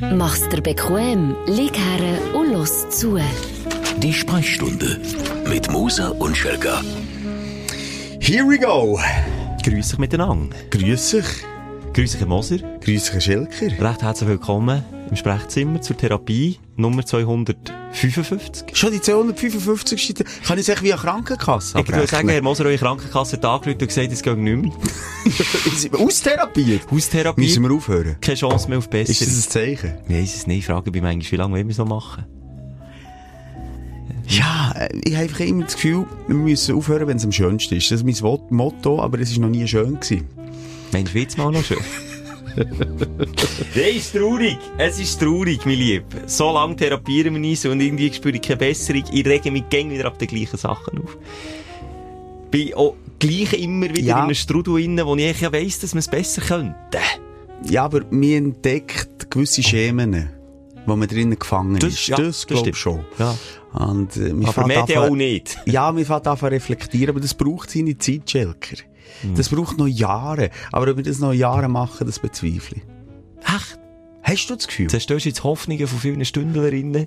Mach's dir bequem, lieg her und los zu. Die Sprechstunde mit Musa und Schelga. Here we go. Grüß dich miteinander. Grüß dich. Grüß dich, Moser. Grüß dich, Schilker. Recht herzlich willkommen im Sprechzimmer zur Therapie Nummer 255. Schon die 255. Kann ich sagen, wie eine Krankenkasse Ich würde sagen, Herr Moser, eure Krankenkasse hat angerufen und gesagt, es geht nicht mehr. Austherapiert? Haustherapie. Müssen wir aufhören? Keine Chance mehr auf besser. Ist das ein Zeichen? Ich weiss es nicht. Ich frage mich manchmal, wie lange wollen wir so machen? Ja, ich habe einfach immer das Gefühl, wir müssen aufhören, wenn es am schönsten ist. Das ist mein Motto, aber es war noch nie schön. Gewesen. Mensch, wird's mal noch schön? Nein, ist traurig. Es ist traurig, mein Lieb. So lange therapieren wir nicht und irgendwie spüre ich keine Besserung. Ich rege mich gäng wieder ab den gleichen Sachen auf. Bin auch gleich immer wieder Ja. in einem Strudel drin, wo ich ja weiss, dass man es besser könnte. Ja, aber mir entdeckt gewisse Schemen, wo man drinnen gefangen Das- ist. ja, das das glaube ich schon. Ja. Und, äh, Aber mehr auch nicht. Ja, fangen an zu reflektieren, aber das braucht seine Zeit, Schelker. Hm. Das braucht noch Jahre. Aber ob wir das noch Jahre machen, das bezweifle ich. Echt? Hast du das Gefühl? Zerstörst du jetzt Hoffnungen von vielen Stündlerinnen?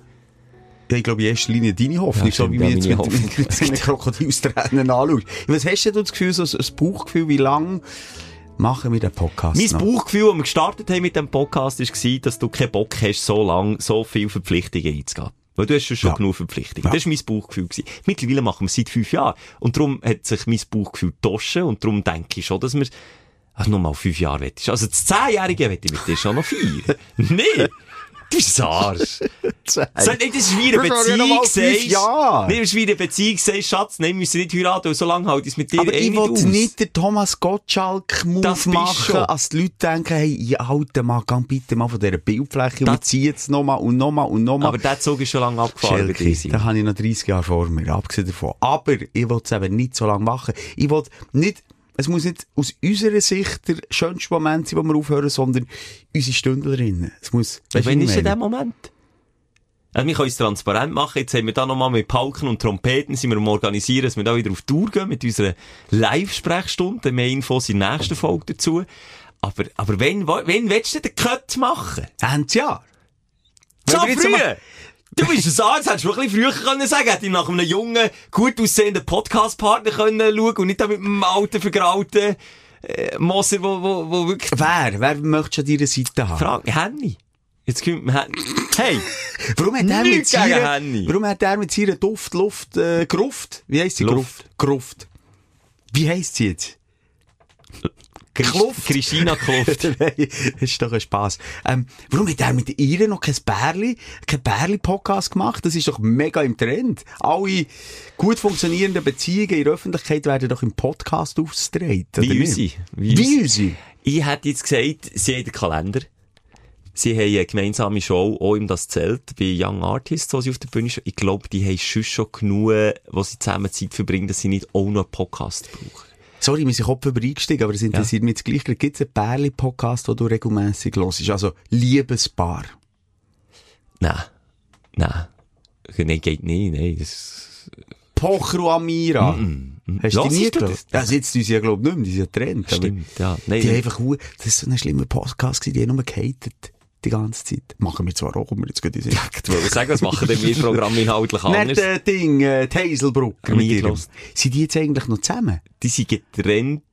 Ja, ich glaube, in erster Linie deine Hoffnung, Ja, so wie wir ja, jetzt mit, Hoffnung. mit, mit seinen Krokodilstränen anschauen. Was hast du das Gefühl, so ein ein Bauchgefühl, wie lange machen wir den Podcast Mein noch? Bauchgefühl, als wir gestartet haben mit dem Podcast, war, dass du keinen Bock hast, so lange, so viele Verpflichtungen einzugehen. Weil du hast schon Ja. genug Verpflichtungen. Ja. Das war mein Bauchgefühl. Gewesen. Mittlerweile machen wir es seit fünf Jahren. Und darum hat sich mein Bauchgefühl getauscht. Und darum denke ich schon, dass wir, also nur mal fünf Jahre wettest. Also das Zehnjährige wette ich mit dir schon noch vier. nee! Du bist ein Arsch. So, nee, das ist wie eine ja mal Beziehung, sagst. Nee, das ist wie eine Beziehung, sagst, Schatz, nein, wir müssen nicht heiraten, und so lange halte ich es mit dir Aber eh ich aus. nicht den Thomas Gottschalk-Move machen, als die Leute denken, hey, ja, alter Mann, geh bitte mal von dieser Bildfläche und Das- wir ziehen jetzt nochmal und nochmal und nochmal. Aber der Zug ist schon lange abgefahren. Schelke, da habe ich noch 30 Jahre vor mir, abgesehen davon. Aber ich will es eben nicht so lange machen. Ich will nicht, es muss nicht aus unserer Sicht der schönste Moment sein, wo wir aufhören, sondern unsere Stündlerinnen. Es muss, du, Wann ist denn der? Moment? Also, wir können es transparent machen. Jetzt haben wir da nochmal mit Pauken und Trompeten sind wir am Organisieren, dass wir da wieder auf Tour gehen mit unserer Live-Sprechstunde. Mehr Infos in der nächsten Folge dazu. Aber, aber wenn, wenn willst du denn den Cut machen? Ende Jahr. So früh! Du bist ein Arzt, hättest du ein bisschen früher können sagen. Hätte ich nach einem jungen, gut aussehenden Podcast-Partner können schauen und nicht da mit einem alten, vergrauten, äh, Moser, wo, wo, wo wirklich Wer? Wer möchtest du an deiner Seite haben? Frage, Henny. Jetzt kommt man. Hey! Warum hat er mit seiner, warum hat er mit seiner Duft, Luft, äh, Gruft? Wie heisst sie? Gruft. Gruft. Wie heisst sie jetzt? Kluft. Christina Kluft. Nein, das ist doch ein Spass. Ähm, warum hat er mit ihr noch kein Bärli, kein Bärli-Podcast gemacht? Das ist doch mega im Trend. Alle gut funktionierenden Beziehungen in der Öffentlichkeit werden doch im Podcast ausgetragen. Wie unsere. Wie, Wie unsere. Ich hätte jetzt gesagt, sie haben den Kalender. Sie haben eine gemeinsame Show, auch im Das Zelt, bei Young Artists, wo sie auf der Bühne stehen. Ich glaube, die haben schon schon genug, wo sie zusammen Zeit verbringen, dass sie nicht auch noch einen Podcast brauchen. Sorry, wir sind Kopf über eingestiegen, aber es interessiert mich jetzt gleich. Gibt es einen Bärli-Podcast, den du regelmässig hörst? Also, Liebespaar. Nein. Nein. Nein, geht nicht, nein. Das... Pochro Amira. Hast du die nie gehört? das? Das jetzt tun sie ja, glaub ich, nicht mehr. Die sind ja getrennt. Stimmt, ja. Nein, Die nein. einfach, das ist so ein schlimmer Podcast die haben nur gehatet. Die ganze Zeit. Machen wir zwar auch, kommen wir jetzt gut in Sinn. Ich wollte sagen, was machen denn wir Programm inhaltlich Nicht anders? äh, Ding, äh, die Hazelbrugger mit ihrem. Sind die jetzt eigentlich noch zusammen? Die sind getrennt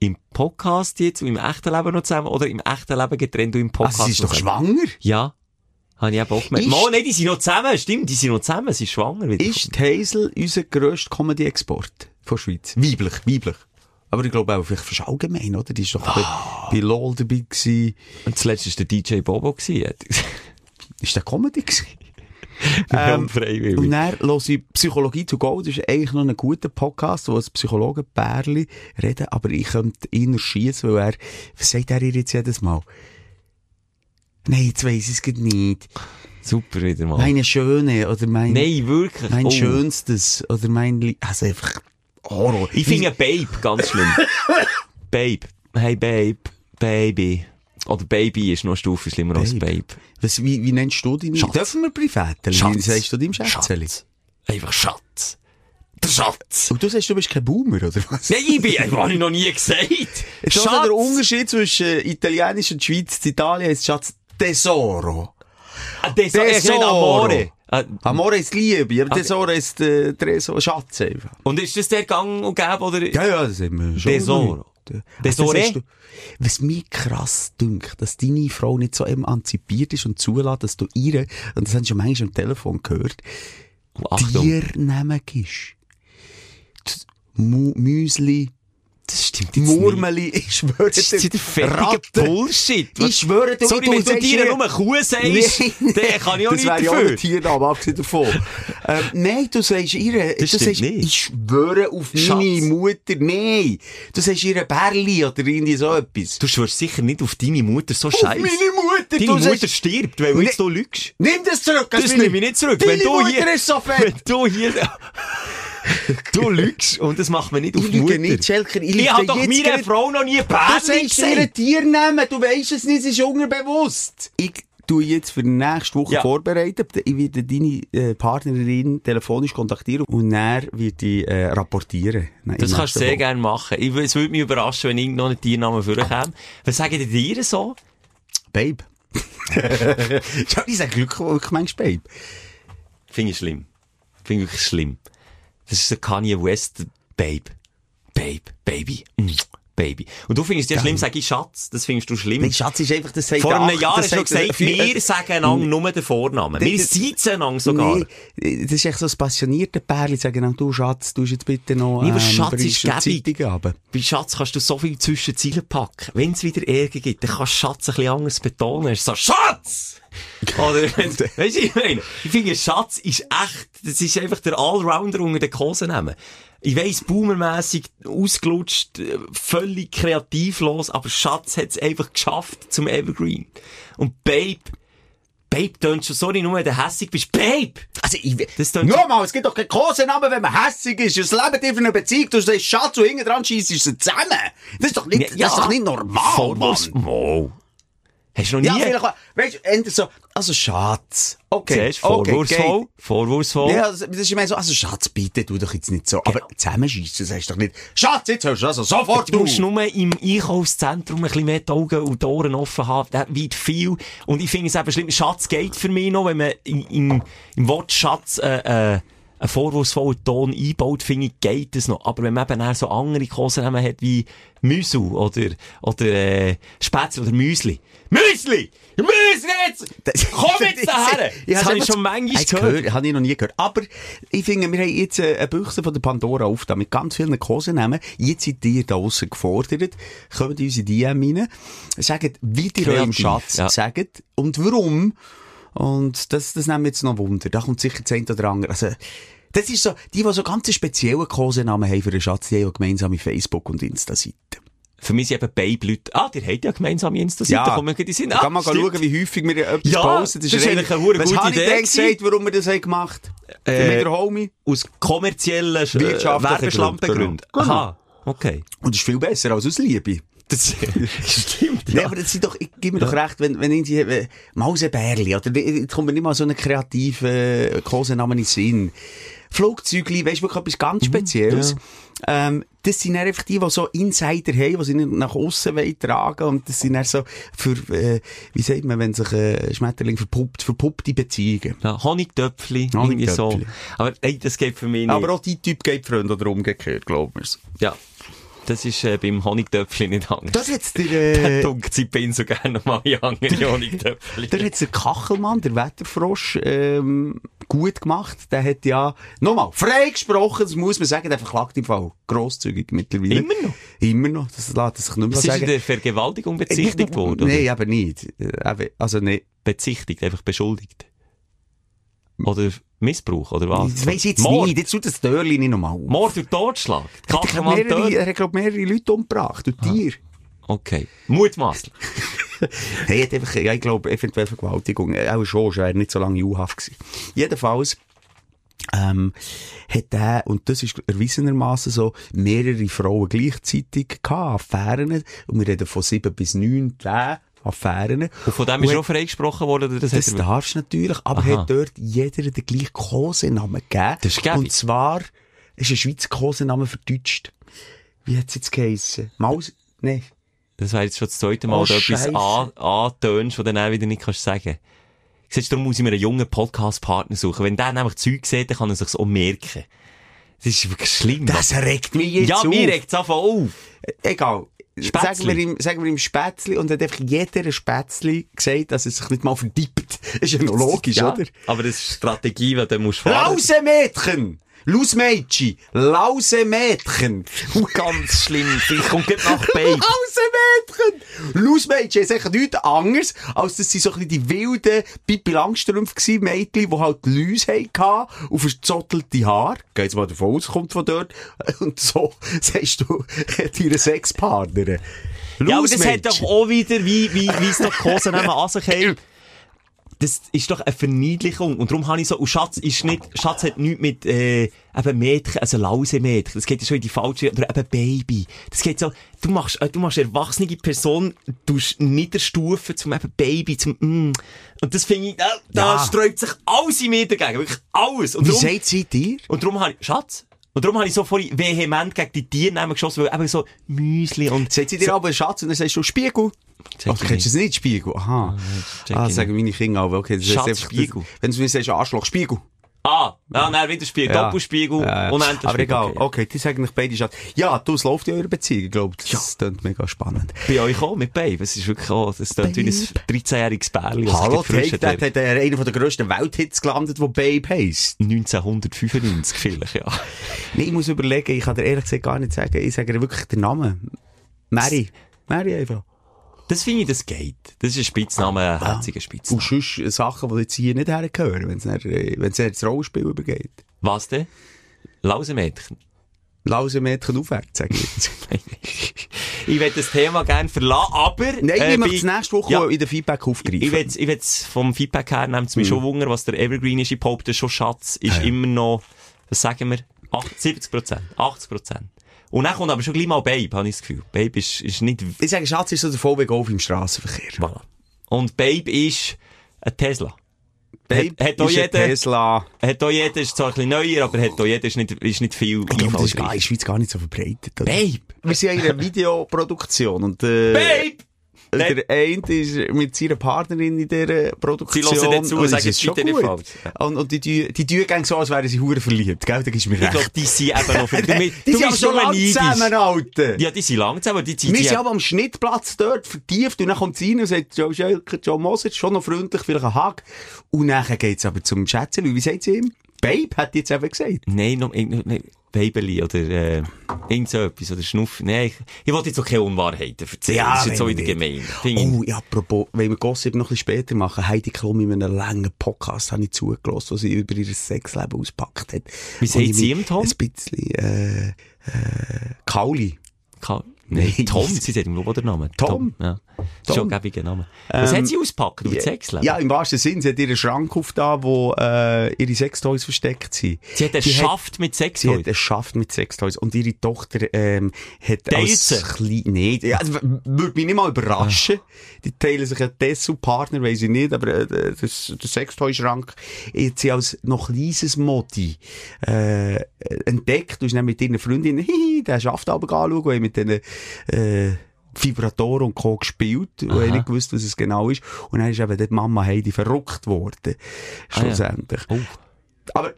im Podcast jetzt und im echten Leben noch zusammen oder im echten Leben getrennt und im Podcast Also, sie ist doch zusammen? schwanger. Ja. Habe ich eben auch gemerkt. Mal, nein, die sind noch zusammen. Stimmt, die sind noch zusammen. Sie ist schwanger. wieder. Ist die Hazel unser grösster Comedy-Export von Schweiz? Weiblich, weiblich. Aber ich glaube auch, vielleicht fast allgemein, oder? Die ist doch bei, bei LOL dabei gewesen. Und zuletzt war der DJ Bobo. gewesen. Ist der Comedy gewesen? Ähm, Und freiwillig. dann höre ich Psychologie to go. Das ist eigentlich noch ein guter Podcast, wo ein Psychologenpärli reden, aber ich könnte ihn erschießen, weil er, was sagt er jetzt jedes Mal? Nein, jetzt weiss ich es nicht. Super wieder mal. Meine Schöne, oder mein, Nein, wirklich. mein Oh. Schönstes, oder mein, also einfach Horror. Ich finde Babe ganz schlimm. Babe. Hey Babe. Baby. Oder Baby ist noch eine Stufe schlimmer als Babe. Babe. Was, wie, wie nennst du deine? Schatz. Dürfen wir Privaten? Wie Schatz. sagst du deinem Schätzeli? Schatz. Einfach Schatz. Der Schatz. Und du sagst, du bist kein Boomer, oder was? Nein, ich bin, das habe ich noch nie gesagt. Jetzt ist also der Unterschied zwischen äh, Italienisch und Schweiz. In Italien heisst Schatz Tesoro. Ah, das Tesoro. ist nicht Amore. Ah, Amore ist Liebe, aber Tesoro ist äh, Tresor, Schatz einfach. Und ist das der Gang und Gäbe, oder? Ja, ja, das sind wir schon. Tesoro. Tesore? hast du- Was mich krass dünkt, dass deine Frau nicht so emanzipiert ist und zulässt, dass du ihr, und das haben schon manchmal am Telefon gehört, Oh, Achtung. Tiernamen gibst. Müsli, Das stimmt jetzt nicht. Murmeli, ich schwöre Das ist dir, völliger Ratte. Bullshit. Ich schwöre dir, Sorry, du wenn du dir nur Kuh sagst, Nee. dann kann ich auch das nicht wäre ja auch dafür. ein Tiername, abgesehen davon. ähm, nein, du sagst ihr, Das du sagst, nicht. ich schwöre auf Schatz. meine Mutter, nein. Du sagst ihr Bärli oder irgendwie so etwas. Du schwörst sicher nicht auf deine Mutter so Auf scheiße. meine Mutter, Deine Mutter sagst, stirbt, weil du jetzt hier lügst. nimm das zurück. Das will nehme ich nicht zurück. Deine Wenn du Mutter hier, ist so wenn fett. du hier, du lügst und das macht man nicht auf Ich lüge Mutter. nicht, Schelker, ich Ich habe doch meiner gerade- Frau noch nie Du Bärli sagst ihr gesagt. Tiernamen, du weisst es nicht, es ist unterbewusst. Ich tue jetzt für nächste Woche Ja. vorbereiten. Ich werde deine äh, Partnerin telefonisch kontaktieren und dann wird ich äh, rapportieren. Nein, Das kannst du sehr gerne machen. Ich, es würde mich überraschen, wenn irgendein Tiernamen vorkäme. Was sagen die Tiere so? Babe. Schau, ich sage Glück, ich manchmal Babe. Finde ich schlimm. Finde ich wirklich schlimm. Das ist ein Kanye West Babe. Babe. Baby. Mm. Baby. Und du findest ja schlimm, sag ich Schatz. Das findest du schlimm. Nein, Schatz ist einfach, das sagt Vor einem Jahr hast du sagt- gesagt, wir sagen einander nur den Vornamen. Wir sitzen einander sogar. Nee, das ist echt so ein passionierter Pärchen, sagen dann, du Schatz, du jetzt bitte noch, Nee, ähm, Schatz bringst ist gäbig. Bei Schatz kannst du so viel zwischen die Ziele packen. Wenn es wieder Ärger gibt, dann kannst du Schatz ein bisschen anders betonen. Es ist so, Schatz! Oder, weisst du, ich meine, ich finde, Schatz ist echt, das ist einfach der Allrounder unter den Kosenamen. Ich weiss, boomermässig, ausgelutscht, äh, völlig kreativlos, aber Schatz hat es einfach geschafft zum Evergreen. Und Babe, Babe tönt schon, sorry, nur wenn du hässig bist. Babe! Also, ich, Das tönt- nur mal, es gibt doch keinen Kosenamen, wenn man hässig ist. Es lebt in einer Beziehung, du sagst Schatz und hinten dran schießt sie zusammen. Das ist doch nicht, das ist doch nicht normal, Mann. Mo. Hast du noch Ja, nie? vielleicht, weißt du, entweder so, also Schatz. Okay. Okay, vorwurfsvoll, geht. vorwurfsvoll. Ja, also, das ist immer so, also Schatz, bitte, tu doch jetzt nicht so. Aber zusammenschießen sagst du doch nicht, Schatz, jetzt hörst du also sofort Du musst nur im Einkaufszentrum ein bisschen mehr die Augen und die Ohren offen haben. Das weit viel. Und ich finde es eben schlimm. Schatz geht für mich noch, wenn man im, im, im Wort Schatz, äh, äh, einen vorwurfsvollen Ton einbaut, finde ich, geht es noch. Aber wenn man eben so andere Kosenamen hat wie Müsli oder, oder, äh, Spätzle oder Müsli. Müsli! Müsli jetzt! Komm jetzt daher! Das habe ich schon manchmal gehört. gehört. Habe ich noch nie gehört. Aber ich finde, wir haben jetzt äh, eine Büchse von der Pandora aufgetan mit ganz vielen Kosenamen. Jetzt seid ihr da gefordert. Kommt in unsere DM rein. Sagt, wie ihr eurem Schatz ja. sagt und warum. Und das, das nehmen wir jetzt noch Wunder. Da kommt sicher das eine oder andere. Also, das ist so, die, die so ganz speziellen Kosenamen haben für einen Schatz, die haben ja gemeinsame Facebook- und Insta-Seiten. Für mich sind eben beide Leute, ah, die haben ja gemeinsame Insta-Seite, da kommen wir in Sinn. Da kann man schauen, wie häufig wir etwas Ja, posten. das ist eigentlich eine hure Was gute habe ich Idee gesagt, warum wir das haben gemacht haben? Äh, Mit der Homie. Aus kommerziellen äh, Wirtschaftlichen Werbeschlampengründen. Gründen. Aha, okay. Und das ist viel besser als aus Liebe. Das stimmt, Ja. Nee, aber das sind doch, ich gebe mir doch recht, wenn, wenn irgendwie, Mausebärli, oder, jetzt kommt mir nicht mal so einen kreativen Kosenamen in den Sinn. Flugzeugli, weisst du, wirklich etwas ganz Spezielles. Ähm, das sind einfach die, die so Insider haben, die sie nicht nach wollen tragen und das sind dann so für, äh, wie sagt man, wenn sich ein Schmetterling verpuppt, verpuppte Beziehungen. Ja, Honigtöpfli, irgendwie so. Honigtöpfli. Aber ey, das geht für mich nicht. Aber auch die Typ geht Freunde oder umgekehrt, glauben wir's. ja, das ist äh, beim Honigtöpfli nicht anders. Das der, Der äh, dunkt sie bin so gerne nochmal in andere Honigtöpfli. Der hat's der Kachelmann, der Wetterfrosch, ähm, gut gemacht. Der hat ja, nochmal, frei gesprochen, das muss man sagen, der verklagt im Fall grosszügig mittlerweile. Immer noch? Immer noch, das lässt sich nicht mehr Was ist in sagen. der Vergewaltigung bezichtigt worden? Nein, aber nicht. Äh, eben, Also, nee. Bezichtigt, einfach beschuldigt. Oder Missbrauch, oder was? Das weiss ich jetzt Mord. nicht. Jetzt tut das Dörli nicht nochmal. Mord durch Totschlag. Er mehrere, tot. er hat, glaub, mehrere Leute umgebracht. Und Tier. Okay. Mutmaßlich. Er hat einfach, ja, ich glaube, eventuell Vergewaltigung. Äh, Auch schon, schon, er nicht so lange U-Haft gewesen. Jedenfalls, ähm, hat er, und das ist erwiesenermaßen so, mehrere Frauen gleichzeitig gehabt, Affären. Und wir reden von sieben bis neun, zehn Affären. Und von dem ist schon freigesprochen worden, das, Das hat darfst du natürlich, aber Aha. hat dort jeder den gleichen Kosenamen gegeben. Das ist gäbig. Und zwar ist ein Schweizer Kosenamen verdeutscht. Wie hat's jetzt geheissen? Maus? Nee. Das wäre jetzt schon das zweite Mal, Oh, dass du etwas Scheisse. an- antönst, was du dann auch wieder nicht kannst sagen. Siehst du, darum muss ich mir einen jungen Podcast-Partner suchen. Wenn der nämlich Zeug sieht, dann kann er sich's auch merken. Das ist wirklich schlimm. Das regt mich jetzt ja, auf. mir regt es einfach auf. Egal. Spätzli. Sagen wir, ihm, sagen wir ihm Spätzli und hat einfach jeder Spätzli gesagt, dass er sich nicht mal verdippt. Ist ja noch logisch, Ja, oder? aber das ist Strategie, die du musst fahren. Lausemädchen! Lausmädchen! Lausemädchen! Ganz schlimm. Ich komme gleich nach Babe. Lausemädchen! Lausmädchen ist eigentlich nichts anderes, als dass sie so ein die wilden Pippi Langstrumpf gsi Mädchen, die halt Läuse hatten, auf verzottelte Haar. Geh jetzt mal davon aus, kommt von dort. Und so sagst du deinen Sexpartner. Ja, aber das hat doch auch wieder, wie, wie, wie es doch nehmen an sich haben. Das ist doch eine Verniedlichung. Und darum habe ich so, und Schatz ist nicht, Schatz hat nichts mit, äh, eben Mädchen, also Lausemädchen. Das geht ja schon in die falsche, oder eben Baby. Das geht so, du machst, äh, du machst erwachsene Person, du niederstufen zum eben Baby, zum, mm. Und das finde ich, da, da Ja. sträubt sich alles in mir dagegen. Wirklich alles. Und Wie darum- sagt sie dir? und darum habe ich, Schatz, und darum habe ich so vorhin vehement gegen die Tiernamen geschossen, weil eben so Müsli und... Sagt sie dir aber Schatz und dann sagst du Spiegel? Oh, ich du kennst es nicht, Spiegel? Aha. Ah, ich sagen meine Kinder auch. Okay, das ist Schatz, einfach- Spiegel. Wenn du mir sagst, Arschloch, Spiegel. Ah, ja, nein, wieder Spiegel, Doppelspiegel, Ja, ja. unendlich Aber egal. Okay. Okay, die sagen nicht beide Schatz. Ja, du, es läuft in eurer Beziehung. Ich glaube, das klingt mega spannend. Bei euch auch mit Babe. Es ist wirklich auch, das klingt wie ein 13-jähriges Bärli. Hallo, Take That hat. äh, einer der grössten Welthits gelandet, wo Babe heisst. 1995 vielleicht, ja. Nee, ich muss überlegen, ich kann dir ehrlich gesagt gar nicht sagen. Ich sage dir wirklich den Namen. Mary. Mary einfach. Das finde ich, das geht. Das ist ein Spitzname, ein herziger Und Spitzname. sonst äh, Sachen, die jetzt hier nicht hergehören, wenn es äh, es dann ins Rollenspiel übergeht. Was denn? Lausemädchen. Lausemädchen aufwärts, sage ich jetzt. Ich will das Thema gerne verlassen, aber... Nein, äh, ich möchte bei- es nächste Woche Ja. in den Feedback aufgreifen. Ich will, ich will vom Feedback her, nimmt es mich schon Wunder, was der Evergreen ist. Ich behaupte schon, Schatz ist Ah, ja. immer noch, was sagen wir, 8, 70 Prozent, 80 Prozent. Und dann kommt aber schon gleich mal Babe, habe ich das Gefühl. Babe ist, ist nicht, ich sage, Schatz ist so der VW Golf im Straßenverkehr. voilà. Und Babe ist ein Tesla. Babe Hat- hat ist ein jeder- Tesla. Hat auch jeder, ist zwar ein bisschen neuer, aber hat auch jeder, ist nicht, ist nicht viel Ich glaube, das ist gar, in der Schweiz gar nicht so verbreitet. Oder? Babe! Wir sind ja in einer Videoproduktion und äh, Babe! Der eine ist mit seiner Partnerin in dieser Produktion. Sie hören zu und sagen, es bitte nicht falsch. Und, und die, die, die tun gerne so, als wären sie hure verliebt. Gell, da gibst du mir Ich recht. glaube, die sind eben noch, du, die sind schon neidisch. zusammen, Alter. Ja, die sind lang zusammen, die, die, Wir sind aber am Schnittplatz dort vertieft und dann kommt sie rein und sagt, Joe Schelker, Joe Moser, schon noch freundlich, vielleicht ein Hug. Und dann geht's aber zum Schätzchen. Wie sagt sie ihm? Babe, hat die jetzt eben gesagt. Nein, noch, irgend- nein, Babeli oder, äh, irgend so etwas, oder Schnuff. Nein, ich, ich wollte jetzt auch keine Unwahrheiten erzählen. Ja, das ist jetzt so wenn wieder nicht. gemein. Finde ich- Oh, ja, apropos, wenn wir Gossip noch ein bisschen später machen, Heidi Klum in einem langen Podcast habe ich zugelassen, wo sie über ihr Sexleben auspackt hat. Wie sagt sie ihm, Tom? Ein bisschen, äh, äh, Kauli. Ka- Nein. Tom, sie sagt ihm nur den Namen. Tom? Ja. Schon gäbiger Name. Was Ähm, hat sie ausgepackt das Sexleben? Ja, im wahrsten Sinn. Sie hat ihren Schrank aufgetan, wo äh, ihre Sextoys versteckt sind. sie hat einen die Schaft mit Sex Sie hat heute. es schafft mit Sextoys. Und ihre Tochter ähm, hat Teilt als sie? klein... Nee, ja, also, würde mich nicht mal überraschen. Die teilen sich einen Dessous-Partner, weiss ich nicht, aber äh, das, der Sextoy-Schrank hat sie als noch kleines Modi äh, entdeckt und ist dann mit ihren Freundinnen hihi, den Schaft aber anschauen und mit diesen äh, Vibratoren und Co. gespielt und haben nicht gewusst, was es genau ist. Und dann ist eben dort Mama Heidi verrückt worden. Ah, ja. Schlussendlich. Oh. Aber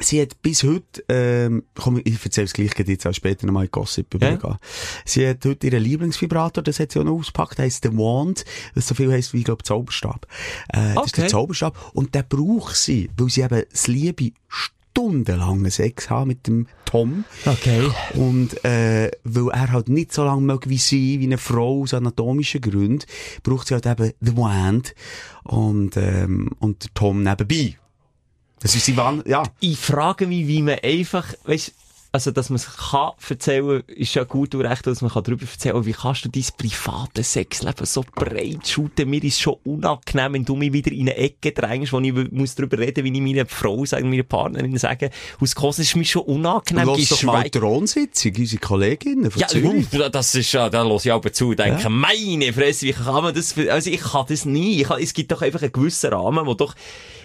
sie hat bis heute, ähm, komm, ich erzähle es gleich jetzt auch später nochmal in Gossip Ja. übergehen. Sie hat heute ihren Lieblingsvibrator, das hat sie auch noch ausgepackt, heisst The Wand, was so viel heisst wie, ich glaube, Zauberstab. Äh, Das ist der Okay. Zauberstab. Und den braucht sie, weil sie eben das Liebe stundenlangen Sex haben mit dem Tom. Okay. Und äh, weil er halt nicht so lange mag wie sie, wie eine Frau aus anatomischen Gründen, braucht sie halt eben The Wand und, ähm, und der Tom nebenbei. Das ist sie wann, ja. Ich frage mich, wie man einfach, weißt, also, dass man es kann erzählen, ist ja gut und recht, dass man kann darüber erzählen, aber wie kannst du dein privates Sexleben so breit shooten? Mir ist schon unangenehm, wenn du mich wieder in eine Ecke drängst, wo ich muss darüber reden, wie ich meiner Frau sage, meiner Partnerin sage, aus Kosten ist mir schon unangenehm. Lass doch mal Thronsitzung, unsere Kolleginnen von Ja, Zürich. das ist ja, da los ich aber zu und denke, meine Fresse, wie kann man das, also ich kann das nie. Ich kann, es gibt doch einfach einen gewissen Rahmen, wo doch,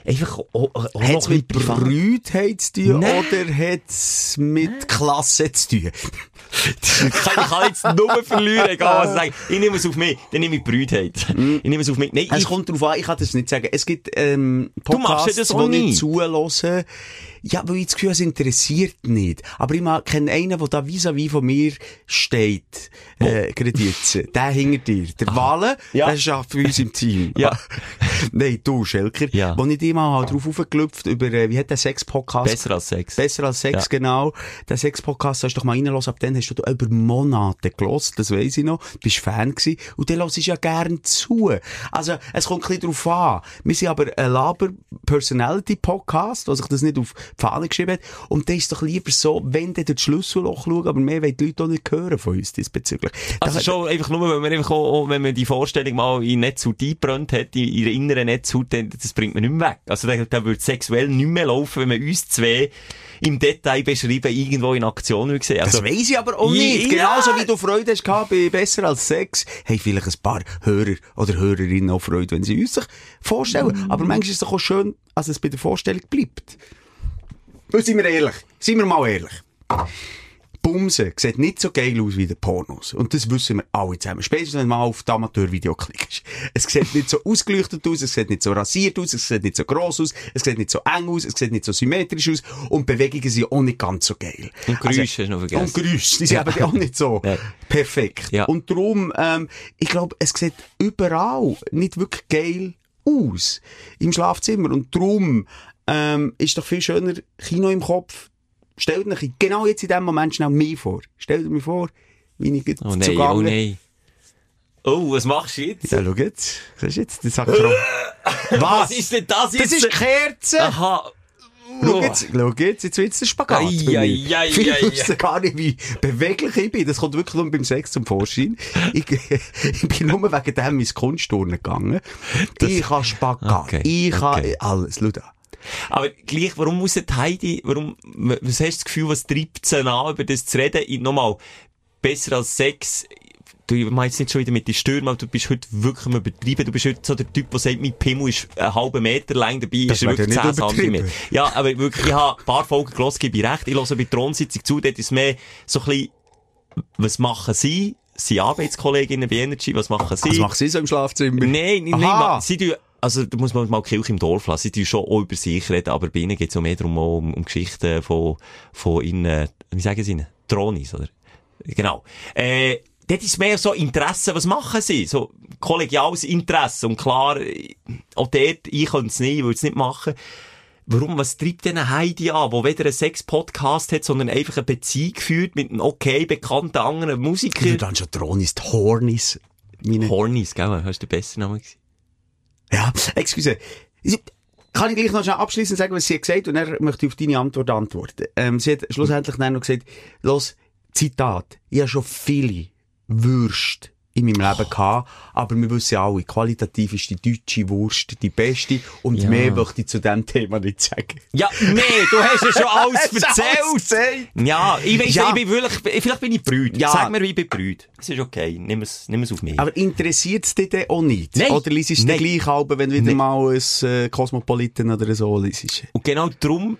einfach auch, auch auch Hat noch mit. Brütheit zu tun Nein. oder hat es mit Klasse zu tun? Ich kann, jetzt nur verlieren, egal was ich sage. Ich nehme es auf mich, dann nehme ich Brütheit. Ich nehme es auf mich. Nein, Es ich, kommt darauf an, ich kann das nicht sagen. Es gibt ähm, Podcasts, das die auch ich nicht. zuhöre. Ja, weil ich das Gefühl es interessiert nicht. Aber ich kenne einen, der da vis-à-vis von mir steht. Äh, gerade jetzt. Der hinter dir. Der Wale, Ja. der schafft für uns im Team. Ja. Nein, du, Schelker. Ja. Wo ich dich mal halt drauf aufgelüpft über, äh, wie hat der Sex-Podcast besser als Sex. Besser als Sex, Ja. genau. Den Sex-Podcast hast du doch mal reingelassen, ab dann hast du über Monate gelost, das weiss ich noch. Du bist Fan gewesen. Und dann hörst du ja gern zu. Also, es kommt ein bisschen drauf an. Wir sind aber ein Laber-Personality-Podcast, was sich das nicht auf die Fahne geschrieben hat. Und dann ist doch lieber so, wenn du durch das Schlüsselloch schaust, aber mehr wollen die Leute auch nicht hören von uns diesbezüglich. Also Da- schon einfach nur, wenn man einfach auch, auch wenn man die Vorstellung mal in Netzhaut eingebrannt hat, in ihrer inneren Netzhaut, das bringt man nicht mehr weg. Also da, da würde sexuell nicht mehr laufen, wenn man uns zwei im Detail beschreiben, irgendwo in Aktion würde sehen. Also, Das weiss ich aber auch Ja. nicht. Genauso wie du Freude hast gehabt bei Besser als Sex, haben vielleicht ein paar Hörer oder Hörerinnen auch Freude, wenn sie uns sich vorstellen. Aber manchmal ist es doch auch schön, dass es bei der Vorstellung bleibt. Und sind wir ehrlich. Sind wir mal ehrlich. Bumsen sieht nicht so geil aus wie der Pornos. Und das wissen wir alle zusammen. Spätestens, wenn mal auf das Amateurvideo klickst. Es sieht nicht so ausgeleuchtet aus, es sieht nicht so rasiert aus, es sieht nicht so gross aus, es sieht nicht so eng aus, es sieht nicht so symmetrisch aus und Bewegungen sind auch nicht ganz so geil. Und Geräusche hast du noch vergessen. Und Geräusche, die sind eben auch nicht so Ja. perfekt. Ja. Und darum, ähm, ich glaube, es sieht überall nicht wirklich geil aus im Schlafzimmer. Und darum ähm, ist doch viel schöner Kino im Kopf. Stellt euch genau jetzt in dem Moment schnell mich vor. Stellt mir vor, wie ich jetzt oh nein, zugange. oh nein. Oh, was machst du jetzt? Ja, schau jetzt. Siehst du jetzt? Das Frau. Was ist denn das jetzt? Das ist Kerze! Aha. Schau jetzt, schau jetzt, jetzt wird's der Spagat. Ei, bei mir. ei, ei, Vielleicht ei, wisst ihr gar nicht, wie beweglich ich bin. Das kommt wirklich nur beim Sex zum Vorschein. Ich, ich bin nur wegen dem ins Kunstturnen gegangen. ich kann Spagat. Okay, Ich kann okay. alles. Schau da. Aber gleich, warum muss Heidi, warum, was hast du das Gefühl, was treibt sie an, über das zu reden? Nochmal, besser als Sex, du meinst nicht schon wieder mit den Stürmen, aber du bist heute wirklich am übertrieben. Du bist heute so der Typ, der sagt, mein Pimmel ist einen halben Meter lang, dabei Das ist er wirklich ja 10 nicht übertrieben. Zentimeter. Ja, aber wirklich, ich habe ein paar Folgen gelesen, gebe ich recht. Ich höre bei Thronsitzung zu, dort ist mehr so ein bisschen, was machen sie? Sie Arbeitskolleginnen bei Energy, was machen sie? Was machst du so im Schlafzimmer? Nein, nein, nein, sie tun, also, da muss man mal die Kirche im Dorf lassen. Sie tun schon auch über sich reden, aber bei ihnen geht es auch mehr darum, um, um Geschichten von, von ihnen, wie sagen sie ihnen? Tronis, oder? Genau. Äh, dort ist mehr so Interesse, was machen sie? So, kollegiales Interesse. Und klar, auch dort, ich könnte es nicht, ich würde es nicht machen. Warum, was treibt denn Heidi an, wo weder einen Sex-Podcast hat, sondern einfach eine Beziehung führt mit einem okay bekannten anderen Du Musiker? dann schon Dronis, die Hornis. Meine Hornis, gell? Hast du den besseren Namen gesehen? Ja, excuse. Kann ich gleich noch schnell abschließend sagen, was sie hat gesagt und dann möchte ich auf deine Antwort antworten. Ähm, sie hat schlussendlich dann noch gesagt, los, Zitat, ich habe schon viele Würste in meinem Leben gehabt, aber wir wissen alle, qualitativ ist die deutsche Wurst die beste und Ja. mehr möchte ich zu diesem Thema nicht sagen. Ja, nee, du hast ja schon alles erzählt. Ja, ich weiss, Ja. ich bin wirklich, vielleicht bin ich brüd. Ja. Sag mir, wie ich bin brüd. Es ist okay, nimm es, nimm es auf mich. Aber interessiert es dich denn auch nicht? Nein. Oder liest es Nein. gleich halb, wenn du wieder Nein. mal ein äh, Cosmopolitan oder so liest? Und genau darum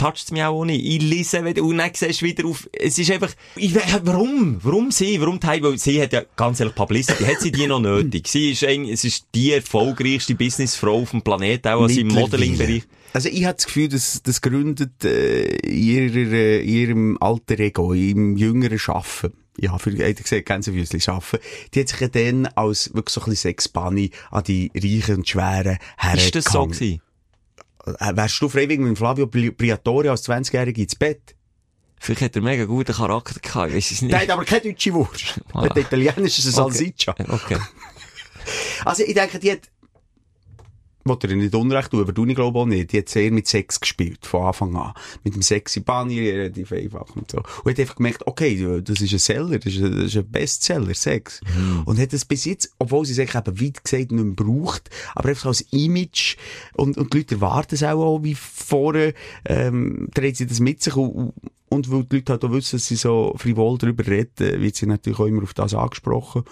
toucht es mich auch nicht. Ich lese wieder, und dann siehst du wieder auf, es ist einfach, ich, warum? Warum sie? Warum Teil? Weil sie hat ja ganz ehrlich Publicity, hat sie die noch nötig? Sie ist ein, es ist die erfolgreichste Businessfrau auf dem Planeten, auch also im. Modeling-Bereich. Also ich habe das Gefühl, dass das gründet äh, in ihrer, äh, ihrem alter Ego, im jüngeren Schaffen. Ja, für hätte gesagt, Gänsefüßchen schaffen. Die hat sich ja dann als wirklich so ein bisschen Sexbunny an die reichen und schweren Herren Ist das so gewesen? Äh, Wärst du freiwillig mit Flavio Bri- Briatore als 20-Jährige ins Bett? Vielleicht hat er mega guten Charakter gehabt, ich weiss es nicht. Hat aber keine deutsche Wurst. Ah. Hat Italienisch ist ein Okay. Salsiccia. Okay. Also ich denke, die hat, wollte ihr nicht Unrecht tun, aber du, ich glaube auch nicht, die hat sehr mit Sex gespielt, von Anfang an. Mit dem sexy Bunny, relativ einfach und so. Und hat einfach gemerkt, okay, das ist ein Seller, das ist ein, das ist ein Bestseller, Sex. Und hat das bis jetzt, obwohl sie es eigentlich eben weit gesagt nicht mehr braucht, aber einfach als Image, und, und die Leute erwarten es auch, auch wie vorher, ähm, dreht sie das mit sich und, und weil die Leute halt auch wissen, dass sie so frivol darüber reden, wird sie natürlich auch immer auf das angesprochen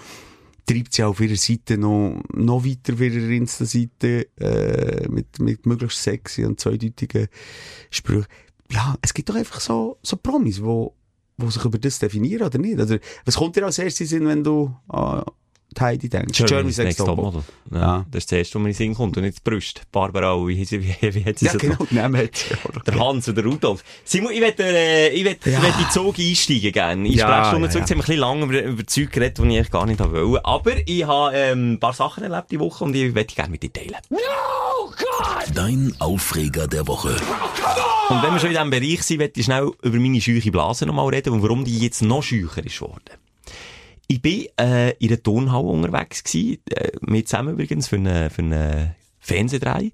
treibt sie auf ihrer Seite noch, noch weiter auf ihrer Insta-Seite, äh, mit, mit möglichst sexy und zweideutigen Sprüchen. Ja, es gibt doch einfach so, so Promis, wo, wo sich über das definieren, oder nicht? Oder, was kommt dir als erstes in, wenn du die Heidi denkst? Germany's Next Topmodel. Ja. Ja. Das ist das erste, was mir in den Sinn kommt und nicht die Brüste. Barbara, wie, wie, wie, wie hat sie Ja, so genau, auch. Der Hans oder Rudolf. Simon, ich werde, äh, ich werde, Ja. ich in den Zug einsteigen gerne. In Ja, Sprechstunde ja, zurück. ja. Jetzt haben wir ein bisschen lange über, über Zeug geredet, die ich eigentlich gar nicht wollte. Aber ich habe, ähm, ein paar Sachen erlebt die Woche und ich werde die gerne mit dir teilen. Dein Aufreger der Woche. Und wenn wir schon in diesem Bereich sind, werde ich schnell über meine scheuche Blase nochmal reden und warum die jetzt noch scheucher ist worden. Ich bin äh, in einer Turnhalle unterwegs gewesen, äh, mit zusammen übrigens für eine, für eine Fernsehdreh.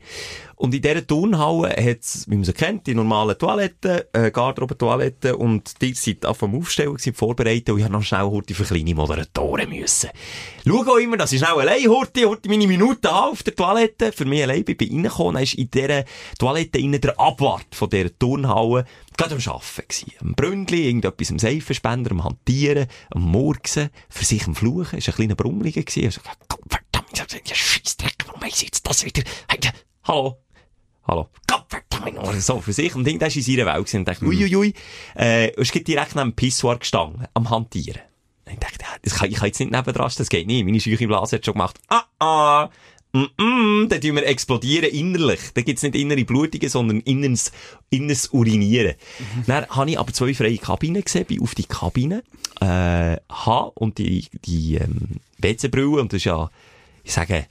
Und in dieser Turnhalle hat es, wie man sie kennt, die normalen Toiletten, äh, Garderobe-Toiletten und die sind auf dem Aufstellen gewesen, vorbereitet und ich habe noch schnell Horti für kleine Moderatoren müssen. Schau auch immer, dass ich schnell allein Horti, Horti meine Minuten habe auf der Toilette. Für mich allein bin ich reingekommen, dann ist in dieser Toilette innen der Abwart von dieser Turnhalle gerade am Arbeiten gewesen. Am Bründli, irgendetwas am Seifenspender, am Hantieren, am Murksen, für sich am Fluchen, ist ein kleiner Brummeliger gewesen. Ich hab ja Scheissdreck, warum weiss ich jetzt das wieder? Hey, hallo? Hallo. Gott, verdammt, oder so für sich. Und irgendwann ist in seiner Welt und dachte, uiuiui, äh, ist gerade direkt neben dem Pissoir gestanden, am Hantieren. Und ich dachte, das kann, ich kann jetzt nicht nebendran, stehen, das geht nicht. Meine scheuche Blase hat schon gemacht, ah, ah, mm, mm, dann tun wir explodieren innerlich. Da gibt's nicht innere Blutungen, sondern inneres, inneres Urinieren. Dann habe ich aber zwei freie Kabinen gesehen, bin auf die Kabine, äh, habe und die, die, ähm, WC-Brille, und das ist ja, ich sage,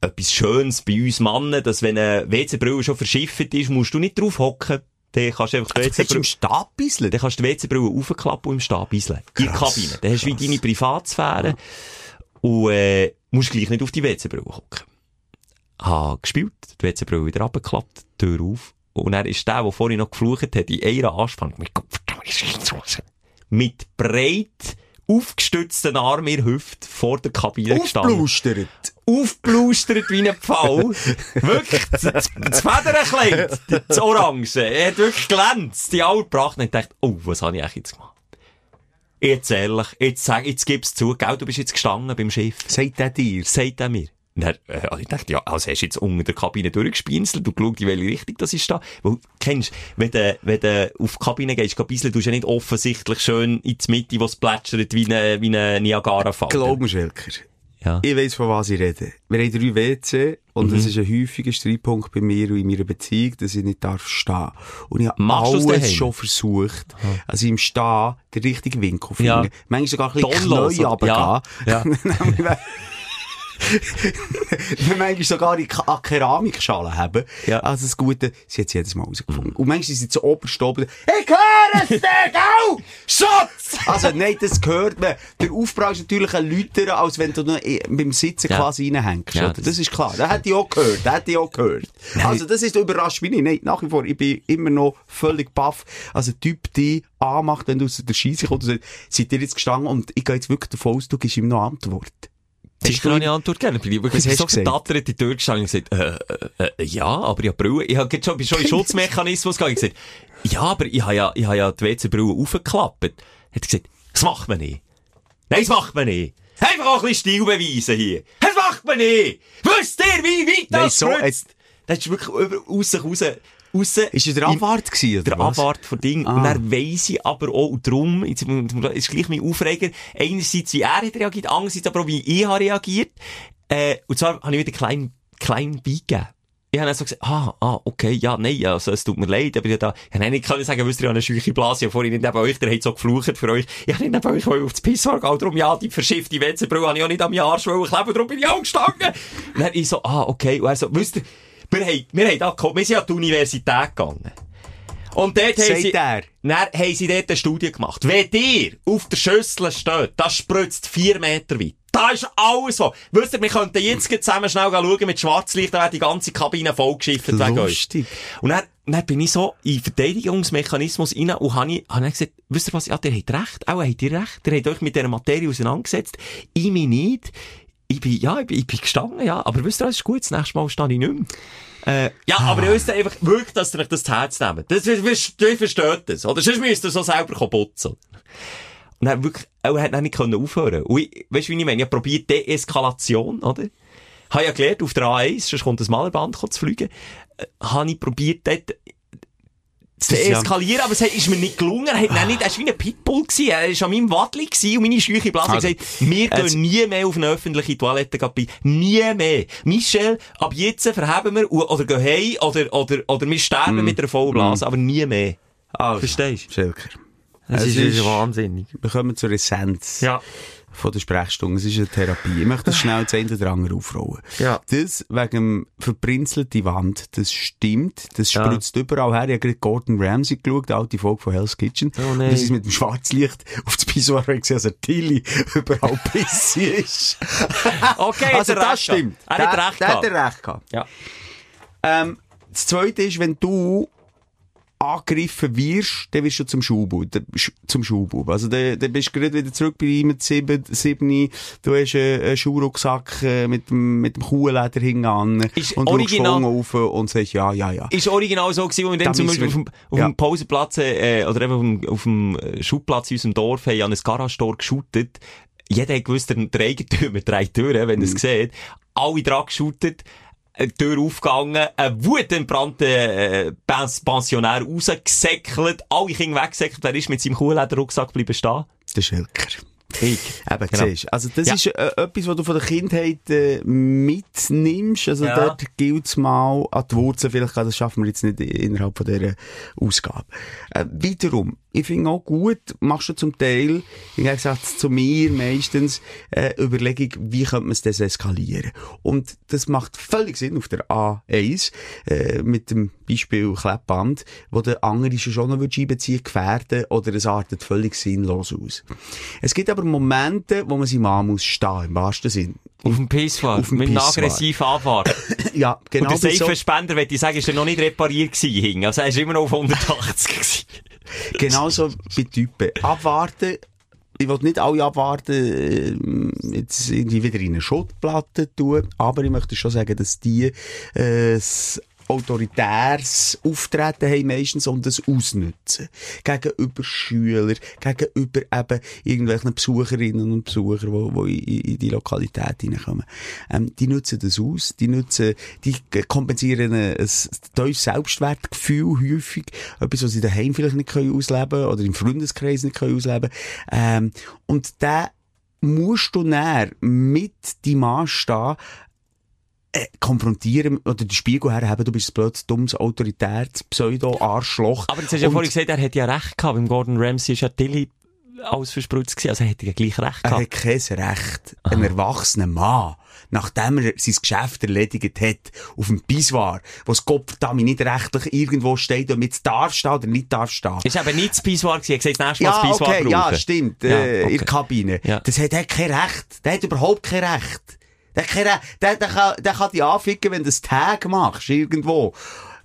etwas Schönes bei uns Mannen, dass wenn eine WC-Brille schon verschifft ist, musst du nicht drauf hocken. Dann kannst du einfach die hast im WC-Brille, Stab bisseln. dann kannst du die WC-Brille aufklappen und im Stab beiseln. In der Kabine. Dann hast du wie deine Privatsphäre. Und, äh, musst gleich nicht auf die WC-Brille hocken. Habe gespielt, die WC-Brille wieder abgeklappt, Tür auf. Und er ist der, der vorhin noch geflucht hat, in einer Anspannung. Mit, mit breit aufgestützten Arm in Hüfte vor der Kabine gestanden Aufblustert. wie ein Pfau. wirklich, das, das Federnkleid, das Orange, er hat wirklich glänzt, die alte Pracht. Und ich dachte, oh, was habe ich eigentlich jetzt gemacht? Jetzt ehrlich, jetzt sag, jetzt gib's zu, gell, du bist jetzt gestanden beim Schiff. Sagt er dir? Sagt er mir. Dann, äh, also ich dachte, ja, also hast du jetzt unter der Kabine durchgespinselt und geschaut, in welche Richtung das ist da. Weil, kennst, wenn du, wenn du auf die Kabine gehst, geh bisseln, tust du ja nicht offensichtlich schön in die Mitte, wo es plätschert, wie ein, wie ein Niagara-Fall. Glaub mir, Schelker. Ja. Ich weiss, von was ich rede. Wir haben drei WC und das ist ein häufiger Streitpunkt bei mir und in meiner Beziehung, dass ich nicht darf stehen. Und ich habe Machst alles schon versucht, also im Stehen den richtigen Winkel Ja. finden. Manchmal sogar ein bisschen Tonlos, Knie oder? Ja. runtergehen. Ja. Wir manchmal sogar in Ka- Keramikschalen haben. Ja. Also das Gute, sie hat es jedes Mal rausgefunden. Und manchmal sind sie zu oberst oben. Ich höre es dir, gell? Schatz! Also nein, das hört man. Der Aufprall ist natürlich ein lauter, als wenn du noch i- beim Sitzen Ja. quasi reinhängst. Ja, das- das, ist klar. Das hätte ich auch gehört. Das hätte ich auch gehört. Also das ist überrascht mich nicht. Nein, nach wie vor, ich bin immer noch völlig baff. Also der Typ, die anmacht, wenn du aus der Scheisse kommst und sagt, seid ihr jetzt gestanden und ich gehe jetzt wirklich davon aus, du gibst ihm noch Antwort. Sicher habe ich Antwort gegeben. Ich bin hast so du getattert in die Tür gestanden und gesagt, äh, äh, äh, ja, aber ich habe Brille. Ich habe jetzt schon, bin schon in Schutzmechanismus gegangen. Ich gesagt, ja, aber ich habe ja, ich habe ja die WC-Brille aufgeklappt. Hat gesagt, das macht man nicht. Nein, das macht man nicht. Einfach auch ein bisschen Stil beweisen hier. Das macht man nicht. Wisst ihr, wie weit Nein, das so, spritzt? Das ist wirklich über, raus, raus, raus. Ist es der Abwart gewesen, Der was? Abwart von Ding. Ah. Und dann weiss ich aber auch, und darum, jetzt ist gleich mein Aufreger, einerseits wie er hat reagiert, andererseits aber auch wie ich habe reagiert. Äh, und zwar habe ich wieder klein, klein beigegeben. Ich habe dann so gesagt, ah, ah, okay, ja, nein, also, es tut mir leid, aber ich da, ich habe nicht sagen, wisst ihr, ich habe eine scheuche Blase, ich habe vorhin nicht neben euch, der hat so geflucht für euch. Ich habe nicht neben euch auf das Pissoir gegangen, darum, ja, die verschiffte WC-Brille habe ich auch nicht am Jahr schwellen kleben, darum bin ich auch gestanden. Und dann ich so, ah, okay, und er so, wisst ihr, wir haben, wir haben da wir sind an die Universität gegangen. Und dort haben sie, er. dann haben sie dort eine Studie gemacht. Wenn ihr auf der Schüssel steht, das spritzt vier Meter weit. Da ist alles so. Wisst ihr, wir könnten jetzt zusammen schnell schauen mit Schwarzlicht, da wäre die ganze Kabine vollgeschifft wegen euch. Und dann, dann bin ich so in Verteidigungsmechanismus rein und habe ich, habe ich gesagt, wisst ihr was, ja, ihr habt recht, auch habt ihr recht, ihr habt euch mit dieser Materie auseinandergesetzt, ich mich nicht. Ich bin, ja, ich bin, ich bin gestanden, ja, aber wisst ihr, was ist gut, das nächste Mal stehe ich nicht mehr. Äh, ja, aber ihr wisst einfach wirklich, dass ihr euch das zu Herz nehmt. Das, ihr, ihr versteht das, oder? Sonst müsst ihr so selber putzen. Und dann wirklich, er hat nicht können aufhören. Und ich, weißt du, wie ich meine? Ich probiert Deeskalation, oder? Habe ja gelernt, auf der A1, sonst kommt das Malerband zu fliegen, äh, habe ich probiert, dort zu eskalieren, aber es hat- ist mir nicht gelungen. Er, hat dann nicht, er war wie ein Pitbull. Gewesen. Er war an meinem Wattli gewesen und meine scheuche Blase Also, gesagt, wir jetzt- gehen nie mehr auf eine öffentliche Toilette. Gabi. Nie mehr. Michel, ab jetzt verheben wir, oder gehen heim, oder, oder, oder wir sterben Mm. mit einer vollen Blase, aber nie mehr. Also, Verstehst du? Schelker. Das Es ist, ist- ist wahnsinnig. Wir kommen zur Essenz Ja. Von der Sprechstunde. Es ist eine Therapie. Ich möchte das schnell zu Ende andere aufrollen. Ja. Das wegen dem verprinzelten Wand, das stimmt. Das Ja. spritzt überall her. Ich habe gerade Gordon Ramsay geschaut, die alte Folge von Hell's Kitchen. Oh nein. Das ist mit dem Schwarzlicht auf das Pissoir gesehen, also Tilly überall pissig ist. Okay, also hat das stimmt. Er hat recht hat gehabt. er recht gehabt. Ja. Ähm, das zweite ist, wenn du angegriffen wirst, dann wirst du zum Schulbub, zum Schulbub. Also, dann, dann bist du gerade wieder zurück bei ihm mit sieben, sieben, du hast einen, einen Schulrucksack äh, mit dem, mit dem Kuhleder hinten an Ist und original- rauf und sagst, ja, ja, ja. Ist original so gewesen, wo wir Da dann zum Beispiel auf dem, auf ja. dem Pausenplatz, äh, oder eben auf dem, auf dem äh, Schulplatz in unserem Dorf, haben an ein Garagentor geschootet. Jeder hat gewusst, der, Eigentümer dreht Türen, wenn er Mhm. es sieht. Alle dran geschootet. Eine Tür aufgegangen, ein wutentbrannter äh, Pens- Pensionär rausgesäckelt, alle Kinder weggesäckelt, er ist mit seinem Kuhlederrucksack geblieben stehen. Der Schelker. Ich. Eben, Genau. siehst, also das Ja. ist äh, etwas, was du von der Kindheit äh, mitnimmst. Also Ja. dort gilt es mal an die Wurzeln. Vielleicht das schaffen wir jetzt nicht innerhalb von dieser Ausgabe. Äh, wiederum, ich finde auch gut, machst du zum Teil, im Gegensatz zu mir meistens, äh, Überlegung, wie könnte man es deseskalieren. Und das macht völlig Sinn auf der A1, äh, mit dem Beispiel Kleppband, wo der andere schon noch einbeziehen gefährden oder es artet völlig sinnlos aus. Es gibt aber Momente, wo man sein Mann muss stehen, im wahrsten Sinn. Auf dem Pisswar. Auf dem Mit Pissoir. aggressiven Anfahrt. Ja, genau. Und der bei so- Seifenspender, würde ich sagen, ist ja noch nicht repariert gewesen. Also er ist immer noch auf 180 gewesen. Genauso bei Typen. Abwarten. Ich will nicht alle abwarten, äh, jetzt irgendwie wieder in eine Schuttplatte tun, aber ich möchte schon sagen, dass die äh, das autoritäres Auftreten haben meistens und das ausnutzen. Gegenüber Schülern, gegenüber eben irgendwelchen Besucherinnen und Besuchern, die, die in, die Lokalität hineinkommen. Ähm, die nutzen das aus, die nutzen, die kompensieren ein, tiefes Selbstwertgefühl häufig, etwas, was sie daheim vielleicht nicht können ausleben oder im Freundeskreis nicht können ausleben. Ähm, und da musst du näher mit deinem Mann stehen, äh, konfrontieren oder den Spiegel herhaben, du bist blödes, dummes, autoritäres Pseudo-Arschloch. Aber jetzt hast du ja vorhin gesagt, er hätte ja recht gehabt. Beim Gordon Ramsay ist ja Tilly alles verspritzt gewesen. Also er hätte ja gleich recht Er gehabt. hat kein Recht, ein erwachsener Mann, nachdem er sein Geschäft erledigt hat, auf dem Pissoir, wo das Kopfdami nicht rechtlich irgendwo steht, ob jetzt darf stehen oder nicht darf stehen. Ist eben nicht das Pissoir gewesen. Er gesagt, das nächste Mal Ja, das Pissoir okay, brauchen. ja, stimmt, Ja, äh, in okay. der Kabine. Ja. Das hat er kein Recht. Der hat überhaupt kein Recht. Der, Recht. der, der, kann, der kann dich anficken, wenn du das Tag machst, irgendwo,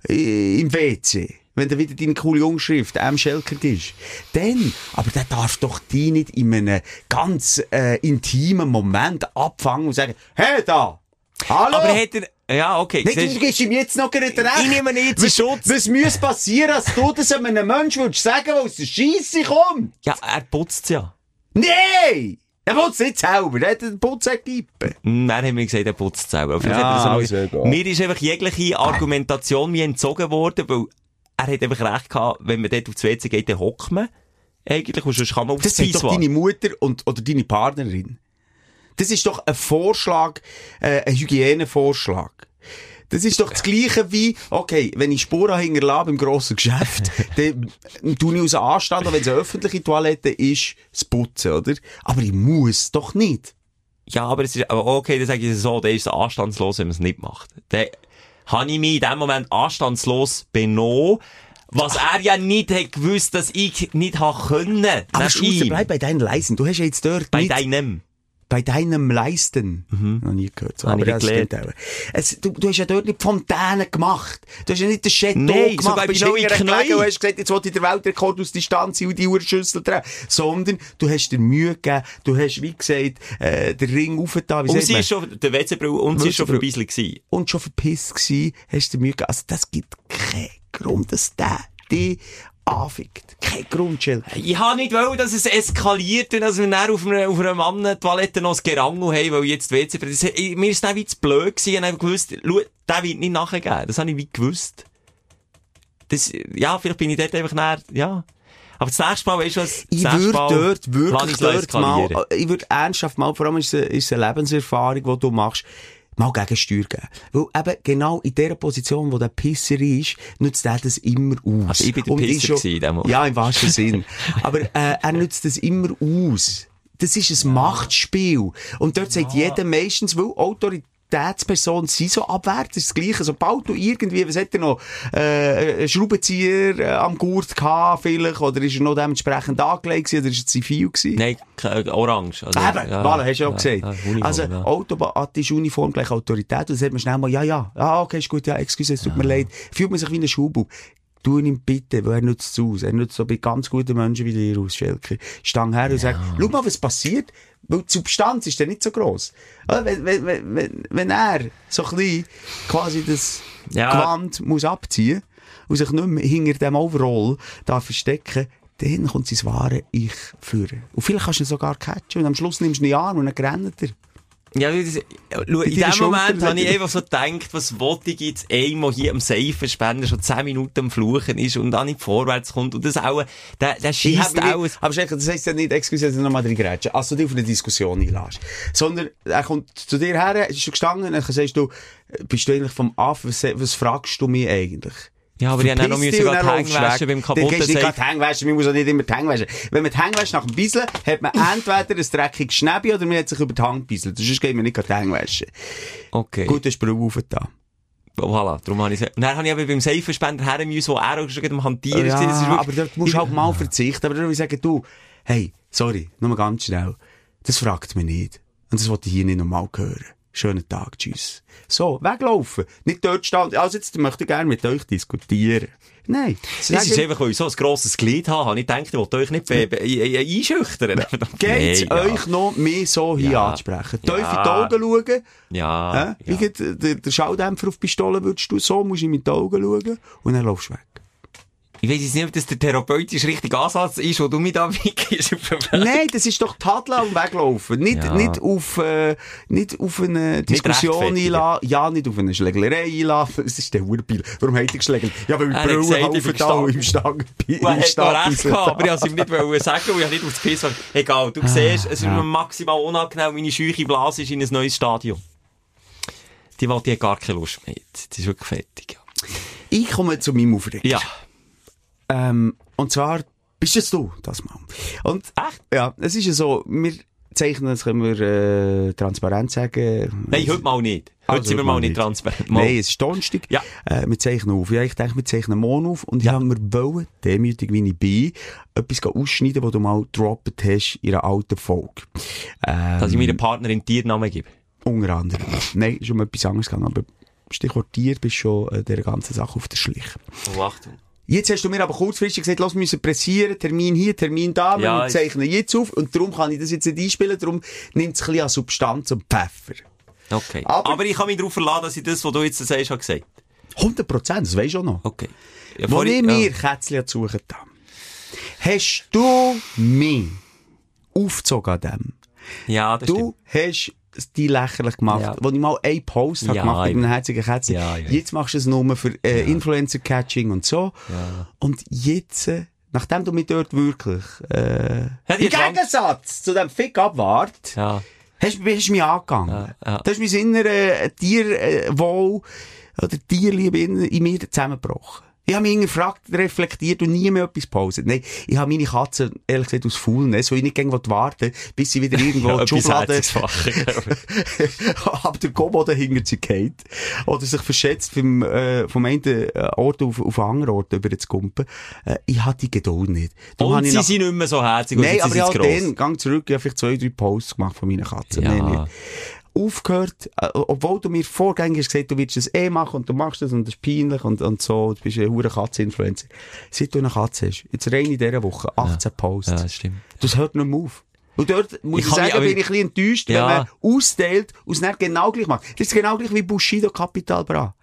im WC. Wenn du wieder deine coole Umschrift M. Schelker gibst. Dann, aber der darf doch die nicht in einem ganz äh, intimen Moment abfangen und sagen, hey da, hallo! Aber hat er, ja, okay. Nicht, siehst- du gibst ihm jetzt noch gerade recht. Ich nehme ihn jetzt was, Schutz. Was muss passieren, dass du das einem Menschen würdest sagen, der aus der Scheisse kommt? ja, er putzt ja. Nein! Er putzt nicht selber, er hat einen Putzequipe. Hm, Dann haben wir gesagt, er putzt selber. Vielleicht Ja, also, mir ist einfach jegliche Argumentation mir entzogen worden, weil er hat einfach recht gehabt, wenn man dort aufs WC geht, dann hockt man. Eigentlich, und sonst kann man aufs Das sagt doch deine Mutter und, oder deine Partnerin. Das ist doch ein Vorschlag, äh, ein Hygienevorschlag. Das ist doch das Gleiche wie, okay, wenn ich Spuren hinterlasse im grossen Geschäft, dann tue ich aus Anstand, wenn es eine öffentliche Toilette ist, das Putzen, oder? Aber ich muss doch nicht. Ja, aber es ist, aber okay, dann sage ich es so, dann ist anstandslos, wenn man es nicht macht. Dann habe ich mich in dem Moment anstandslos benommen, was er ja nicht hat gewusst, dass ich nicht habe können. Aber ihm. bleib bei deinen Leisten. Du hast ja jetzt dort Bei nicht... deinem. Bei deinem Leisten. Noch nie gehört. So. Aber das stimmt auch. Es, du, du hast ja dort nicht Fontänen gemacht. Du hast ja nicht den Chateau Nein, gemacht. sogar bei neuen hinterher gelegen und hast gesagt, jetzt will ich den Weltrekord aus Distanz und die Uhrschüssel drehen. Sondern du hast dir Mühe gegeben. Du hast, wie gesagt, äh, den Ring aufgetan. Und sie man? ist schon, der WC-Brille, und sie ist schon verbisselt gewesen. und schon verpisst gsi, hast du dir Mühe gegeben. Also, das gibt keinen Grund, dass der dich anfickt. Kein Grund, Jill. Ich habe nicht wollen, dass es eskaliert und dass wir dann auf einer, auf einer Mannentoilette noch ein Gerangel haben, weil jetzt die WC... Das, ich- mir ist dann wie zu blöd gewesen, ich habe gewusst, schau, der wird nicht nachgeben. Das habe ich wie gewusst. Das, ja, vielleicht bin ich dort einfach näher, ja. Aber das nächste Mal, weißt du was? Ich würde dort wirklich dort mal, ich würde ernsthaft mal, vor allem ist es, ist es eine Lebenserfahrung, die du machst, mal Gegensteuer geben. Weil eben genau in der Position, wo der Pisser ist, nützt er das immer aus. Also ich bin der Und Pisser schon- gewesen dem. Ja, im wahrsten Sinn. Aber äh, er nützt das immer aus. Das ist ein Machtspiel. Und dort sagt jeder meistens, weil Autoritätspersonen sind so abwärts, ist das Gleiche. Sobald du irgendwie, was hat er noch, äh, einen Schraubenzieher äh, am Gurt gehabt, vielleicht, oder ist er noch dementsprechend angelegt gewesen, oder ist er zivil gewesen? Nein, ke- orange. Also, Eben, voilà, hast du ja auch gesagt. Ja, Uniform, also, ja. automatisch Uniform gleich Autorität. Und dann sagt man schnell mal, ja, ja, ah, okay, ist gut, ja, excuse, es tut mir leid. Fühlt man sich wie ein Schulbub. Tu ihn bitte, weil er nützt es aus. Er nützt so bei ganz guten Menschen wie dir aus, Schelke. Stang her und sag, schau mal, was passiert. Weil die Substanz ist ja nicht so gross. Oder? Wenn, wenn, wenn, wenn, er so ein bisschen quasi das Ja. Gewand muss abziehen und sich nicht mehr hinter dem Overall da verstecken, dann kommt sein wahre Ich führen. Und vielleicht kannst du ihn sogar catchen und am Schluss nimmst du ihn in den Arm und dann rennt er. Ja, schau, in dem Moment habe ich einfach so gedacht, was wollte ich jetzt einmal hier am Seifenspender schon 10 Minuten am Fluchen ist und dann nicht vorwärts kommt und das auch, der, der Ich schießt auch, nicht- aber Schelke, das heisst ja nicht, excuse, dass du nochmal drin grätschen, als du dich auf eine Diskussion einlässt. Sondern, er kommt zu dir her, ist schon gestanden, und dann sagst du, bist du eigentlich vom Aff, was, was fragst du mich eigentlich? Ja, aber ich habe auch noch müssen die Hänge laufst du waschen weg. beim kaputten Dann gehst nicht die Hänge waschen, man muss auch nicht immer die Hänge waschen. Wenn man die Hänge wäscht nach dem Bisseln, hat man entweder ein dreckiges Schnäbi oder man hat sich über die Hand gebisselt. Sonst geht man nicht die Hänge waschen. okay. Gut, das ist Brille aufgetan. Voilà, darum habe ich Und dann habe ich aber beim Seifenspender her müssen, wo er auch schon am Hantieren Ja, ist aber dort musst du halt mal verzichten. Aber dann will ich sagen, du, hey, sorry, nur mal ganz schnell. Das fragt mich nicht. Und das wollte ich hier nicht nochmal hören. Schönen Tag, tschüss. So, weglaufen. Nicht dort stehen. Also jetzt möchte ich gerne mit euch diskutieren. Nein. Das ist einfach, weil ich so ein grosses Glied habe, habe ich gedacht, ich wollte euch nicht einschüchtern. Geht's Nee, ja. euch noch mehr so hier Ja. anzusprechen? Ja. Tief in die Augen schauen? Ja. Äh? Wie geht der, der Schalldämpfer auf die Pistole würdest du so, musst du in die Augen schauen und dann laufst du weg. Ich jetzt nicht, ob das der therapeutische richtige Ansatz ist, wo du mich da wickst. Nein, das ist doch Tadeln und Weglaufen. Nicht, Ja. nicht, auf, äh, nicht auf eine Diskussion einlassen. Ja, nicht auf eine Schlägerei einlassen. Das ist der Hurbil. Warum hat er geschlägelt? Ja, weil wir Brüllen gesagt, ich bin da im Stang. Hast noch recht gehabt, aber ich wollte ihm nicht wollen sagen, weil ich nicht aufs Piss war. Egal, du siehst, es ist ja. mir maximal unangenehm, meine scheuche Blase ist in ein neues Stadion. Die wollte ich gar keine Lust mehr. Das ist wirklich fertig. ja. Ich komme zu meinem Aufreger. Ja. Ähm, und zwar bist es du, das mal. Und, Echt? ja, es ist ja so, wir zeichnen, das können wir, äh, transparent sagen. Nein, heute mal nicht. Heute Also, sind wir mal nicht transparent. Mal. Nein, es ist Donnerstag. Ja. Äh, wir zeichnen auf. Ja, ich denke, wir zeichnen morgen auf. Und ich habe mir wollen, demütig wie ich bin, etwas ausschneiden, was du mal gedroppt hast in einer alten Folge. Ähm, Dass ich meiner Partnerin Tiernamen gebe. Unter anderem. Nein, ist um etwas anderes gegangen. Aber Stichwort Tier bist schon äh, der ganzen Sache auf der Schlich. Oh, Achtung. Jetzt hast du mir aber kurzfristig gesagt, lass, wir müssen pressieren, Termin hier, Termin da, wir Ja, ich- zeichnen jetzt auf und darum kann ich das jetzt nicht einspielen, darum nimmt es ein bisschen an Substanz und Pfeffer. Okay. Aber- Aber, ich kann mich darauf verlassen, dass ich das, was du jetzt sagst, habe gesagt. 100 Prozent, das weisst du auch noch. Okay. Ja, Wo ich ja. mir Kätzchen suchen da, hast du mich aufgezogen an dem? Ja, das Du hast es die lächerlich gemacht, Ja. wo ich mal einen Post Ja, gemacht mit einem herzigen Kätzchen. Ja, jetzt machst du es nur für äh, Influencer-Catching und so. Und jetzt, äh, nachdem du mich dort wirklich äh, im Gegensatz zu dem Fick abwart. Ja. hast, du mich angegangen. Ja, ja. Da hast mein innerer äh, Tierwohl oder Tierliebe in, in mir zusammengebrochen. Ich habe mich gefragt, reflektiert und nie mehr etwas pauset. Nein, ich habe meine Katze, ehrlich gesagt, aus Faulness, weil ich nicht gegen warten bis sie wieder irgendwo die Etwas Schublade, ab der Komodo hinter sie geht. Oder sich verschätzt vom, äh, vom einen äh, Ort auf, auf einen anderen Ort über zu kumpen. Äh, ich hatte die Geduld nicht. Darum Und sie nach- sind nicht mehr so herzig Nein, aber ich habe dann, gang zurück, ich habe vielleicht zwei, drei Posts gemacht von meinen Katzen. Ja. Nicht. Aufgehört, äh, obwohl du mir vorgängig hast gesagt, du willst das eh machen und du machst das und das ist peinlich und, und so, du bist ein hure Katze-Influencer. Seit du eine Katze hast, jetzt rein in dieser Woche, 18 Posts. Ja, das stimmt. Das hört nicht mehr auf. Und dort, muss Ich ich, sagen, bin ich ein bisschen enttäuscht, Ja. wenn man austeilt und es nicht genau gleich macht. Das ist genau gleich wie Bushido Capital Bra.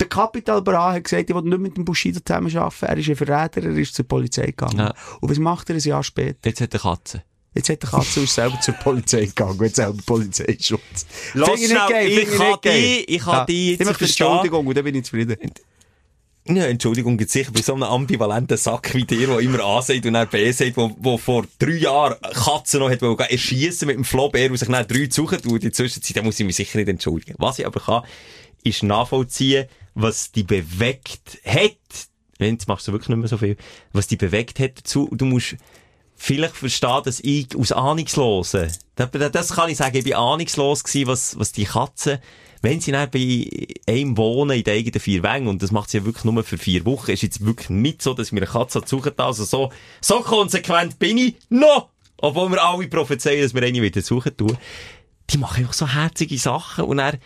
Der Capital Bra hat gesagt, ich will nicht mit dem Bushido zusammenarbeiten. Er ist ein Verräter, er ist zur Polizei gegangen. Ja. Und was macht er ein Jahr später? Jetzt hat er Katze. Jetzt hat der Katze ist selber zur Polizei gegangen hat selber Polizeischutz. Lass ich nicht geil, ich ich kann die- ich kann die jetzt Ich. Entschuldigung und dann bin ich zufrieden. Ja, Entschuldigung, jetzt sicher bei so einem ambivalenten Sack wie dir, der immer A sagt und dann B sagt, wo, wo vor drei Jahren Katzen noch hat, wollte erschiessen mit dem Flobär und sich dann drei suchen tut. In der Zwischenzeit, da muss ich mich sicher nicht entschuldigen. Was ich aber kann, ist nachvollziehen, was die bewegt hat. Jetzt machst du wirklich nicht mehr so viel. Was die bewegt hat dazu. Du musst vielleicht verstehen, dass ich aus Ahnungslosen, das, das kann ich sagen, ich bin ahnungslos gewesen, was, was die Katzen, wenn sie dann bei einem wohnen in den eigenen vier Wängen, und das macht sie ja wirklich nur für vier Wochen, ist jetzt wirklich nicht so, dass ich mir eine Katze suchen also so, so konsequent bin ich noch, obwohl wir alle prophezeien, dass wir eine wieder suchen tun. Die machen einfach so herzige Sachen und dann,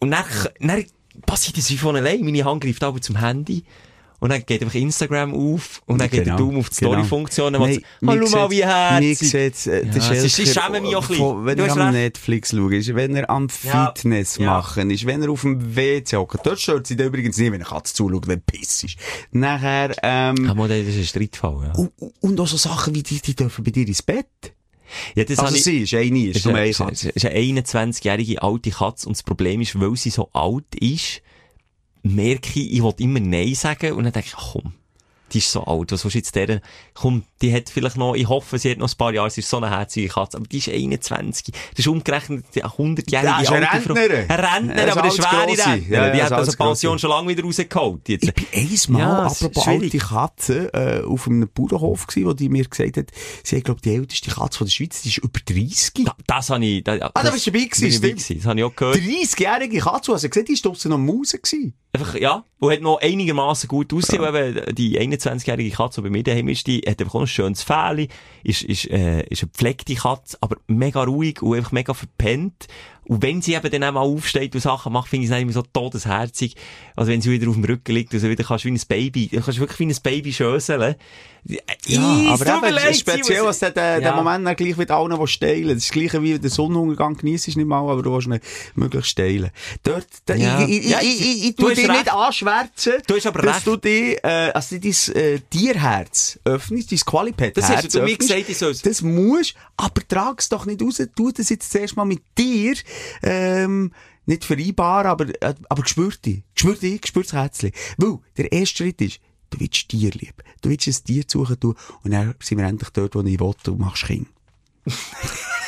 und dann, dann passiert das wie von allein. Meine Hand greift aber zum Handy. Und dann geht einfach Instagram auf. Und dann geht der Daumen auf die genau. Story-Funktion. Und sagt, hallo mal, wie sieht's- Mir herzig. sieht's, äh, Ja, es ist- ich schäme mich auch ein bisschen. Wenn Du er am. Netflix schaut, ist, wenn er am Ja. Fitness Ja. machen ist, wenn er auf dem WC hockt. Dort stört sie dann übrigens nicht, wenn eine Katze zuschaut, wenn piss ist. Nachher, ähm, mal, das ist ein Streitfall, ja. und, und auch so Sachen wie die, die dürfen bei dir ins Bett. ja das Also ich- sie ist eine, ist ist nur eine, eine ist eine, Katze. ist eine 21-jährige alte Katze und das Problem ist, weil sie so alt ist, merke ich, ich will immer Nein sagen und dann denke ich, ach, komm, die ist so alt, was willst du jetzt der, komm, die hat vielleicht noch, ich hoffe, sie hat noch ein paar Jahre, sie ist so eine herzige Katze, aber die ist 21, das ist umgerechnet eine 100-jährige Ja, ist eine alte Frau. Rentnerin. Eine Rentnerin, Ja, aber eine das schwere. Rentnerin, Ja, ja, die hat also. Pension schon lange wieder rausgeholt. Jetzt. Ich bin einmal, Ja, apropos schwierig. alte Katze, äh, auf einem Bauernhof gewesen, wo die mir gesagt hat, sie hat, glaub die älteste Katze von der Schweiz, die ist über 30. Da- das habe ich, das, Ah, da bist du dabei gewesen, stimmt. Das habe ich auch gehört. 30-jährige Katze, also gesagt, die ist draussen noch Maus gewesen. Einfach, ja, und hat noch einigermaßen gut ausgesehen, eben die 21-jährige Katze, die bei mir daheim ist, die hat einfach auch schönes Fell, ist, ist, äh, ist eine gepflegte Katze, aber mega ruhig und einfach mega verpennt. Und wenn sie eben dann auch mal aufsteht und Sachen macht, finde ich es dann immer so todesherzig. Also wenn sie wieder auf dem Rücken liegt und so wieder kannst du wie ein Baby, du kannst wirklich wie ein Baby schöseln. Ja, aber tut mir eben, speziell, was der, der, der Ja. Moment dann gleich mit allen, die steilen. Das ist das gleiche wie der Sonnenuntergang genießt nicht mal, aber du willst ihn möglichst steilen. Dort, da, Ja. ich, ich, Ja, ich, ich, ich, du tu dich recht. nicht anschwärzen. Du hast aber dass recht. du dich, äh, also dein, äh, Tierherz öffnest, dein Qualipad Das hast du mir gesagt, ich soll's. Das musst, aber trag es doch nicht raus. Tu das jetzt zuerst mal mit dir, ähm, nicht vereinbar, aber, äh, aber spür dich. Spür dich, spür das Herzchen. Weil, der erste Schritt ist, du willst Tier lieb. Du willst ein Tier suchen tun, und dann sind wir endlich dort, wo ich will, du machst Kind.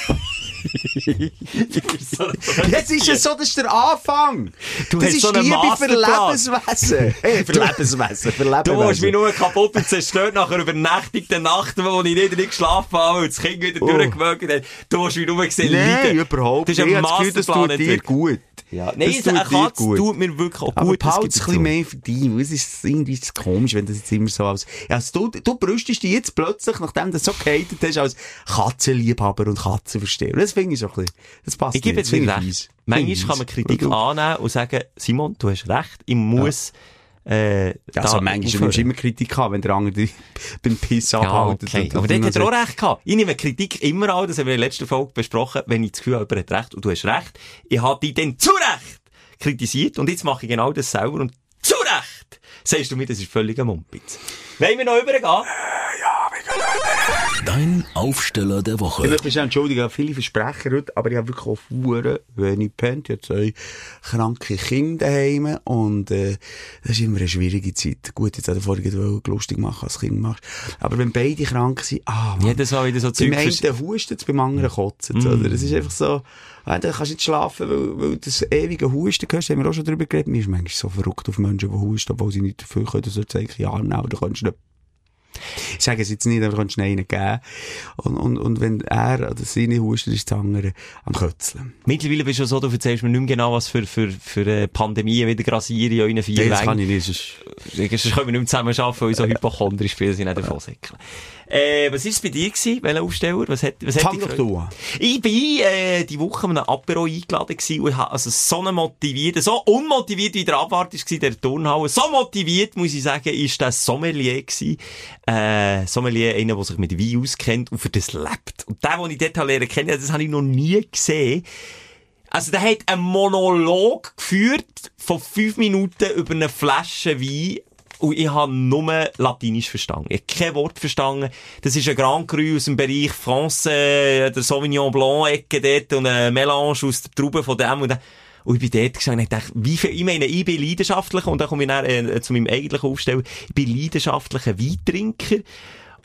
Jetzt ist es so, das ist der Anfang. Du das ist so Liebe für. Lebenswesen. Hey, für Lebenswesen, für Lebenswesen. Du hast mich nur kaputt und zerstört nach einer übernächtigten Nacht, wo ich nicht, nicht geschlafen habe, und das Kind wieder Oh. durchgewögt hat. Du hast mich nur gesehen Nein, leiden. überhaupt das Gefühl, das Masterplan tut dir gut. Ja, nein, das eine tut dir Katze gut. tut mir wirklich auch Aber gut. das behalte gibt es ein bisschen mehr für dich. Es ist irgendwie ist komisch, wenn das jetzt immer so ja, also du, du brüstest dich jetzt plötzlich, nachdem du das so gehatet hast, als Katzenliebhaber und Katzenversteher. Das finde ich so ein bisschen, das passt Ich gebe nicht. jetzt ich recht. fies. Manchmal kann man. Kritik annehmen und sagen, Simon, du hast recht, ich muss, äh, Ja, also manchmal nimmst du immer Kritik an, wenn der andere dich beim Piss Ja, abhält. okay. Und- Aber und dort dann hat er auch recht gehabt. Ich nehme Kritik immer an, das haben wir in der letzten Folge besprochen, wenn ich das Gefühl habe, jemand hat recht und du hast recht. Ich habe dich dann zu Recht kritisiert und jetzt mache ich genau das selber und zu Recht sagst du mir, das ist völliger Mumpitz. Wollen wir noch übergehen? Dein Aufsteller der Ich Woche. möchte mich entschuldigen, ich habe viele Versprecher heute, aber ich habe wirklich auch Fuhren wenig gepennt. Ich habe zwei kranke Kinder daheim und äh, das ist immer eine schwierige Zeit. Gut, jetzt hat er vorhin lustig machen, als Kind machst. Aber wenn beide krank sind, ah, Mann. Jedes Mal wieder so Zeug Beim einen hustet es, beim anderen kotzt es. Oder? Das ist einfach so, ah, dann kannst du nicht schlafen, weil, weil das ewige Husten hörst, haben wir auch schon drüber geredet. Mir ist manchmal so verrückt auf Menschen, die husten, obwohl sie nicht dafür können, so zeigen, ja, nehmen, aber du kannst nicht ich sage es jetzt nicht, aber du kannst einen geben. Und, und, und wenn er oder sie nicht hustet, ist andere am Kötzeln. Mittlerweile bist du so, du erzählst mir nicht mehr genau, was für, für, für äh, Pandemien wieder grassieren in euren vier Nee, das kann ich nicht. sonst- können wir nicht mehr zusammen arbeiten, weil ich so hypochondrisch bin, dass ich nicht davon säckle. Äh, was ist bei dir gewesen? Welcher Aufsteller? Was hat, was hat Fang gefreut? du an. Ich bin, äh, die Woche an einem Apero eingeladen gewesen und habe also so eine motivierte, so unmotiviert wie der Abwart war, der Turnhalle, so motiviert, muss ich sagen, ist der Sommelier gewesen. Äh, Sommelier, einer, der sich mit Wein auskennt und für das lebt. Und der, den ich dort lernen kennen, das habe ich noch nie gesehen. Also, der hat einen Monolog geführt von fünf Minuten über eine Flasche Wein. Und ich habe nur Latinisch verstanden. Ich habe kein Wort verstanden. Das ist ein Grand Cru aus dem Bereich Francais, der Sauvignon Blanc-Ecke dort und ein Melange aus der Traube von dem und dem. Und ich bin dort gestanden und dachte, wie viel, ich meine, ich bin leidenschaftlicher, und dann komme ich dann, äh, zu meinem eigentlichen Aufstellen, ich bin leidenschaftlicher Weintrinker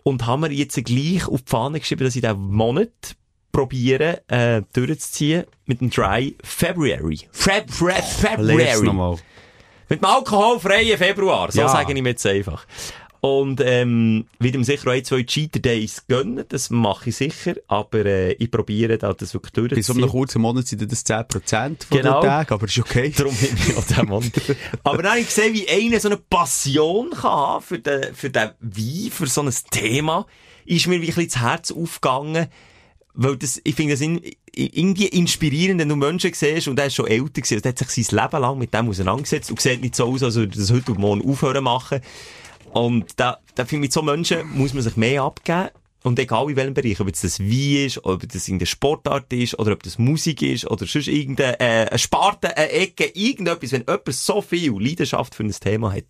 und haben mir jetzt gleich auf die Fahne geschrieben, dass ich diesen Monat probiere, äh, durchzuziehen mit dem Dry February. Feb, Feb, February. Mit dem alkoholfreien Februar, so Ja. sage ich mir jetzt einfach. Und, ähm, wieder sicher auch ein, zwei Cheater Days gönnen, das mache ich sicher, aber, äh, ich probiere da das wirklich Bei so durchzuziehen. einem kurzen Monat sind das 10% von Genau. den Tagen, aber ist okay. Darum bin ich auch der Mann. Aber dann habe ich gesehen, wie einer so eine Passion kann haben für den, für den Wein, für so ein Thema, ist mir wirklich ins Herz aufgegangen. Weil das, ich finde das in, irgendwie inspirierend, wenn du Menschen siehst, und der ist schon älter gewesen, der hat sich sein Leben lang mit dem auseinandergesetzt und sieht nicht so aus, als würde er das heute und morgen aufhören machen. Und da, da finde ich, mit so Menschen muss man sich mehr abgeben. Und egal in welchem Bereich, ob jetzt das Wein ist, ob das irgendeine Sportart ist, oder ob das Musik ist, oder sonst irgendeine, äh, eine Sparte, eine Ecke, irgendetwas, wenn jemand so viel Leidenschaft für ein Thema hat,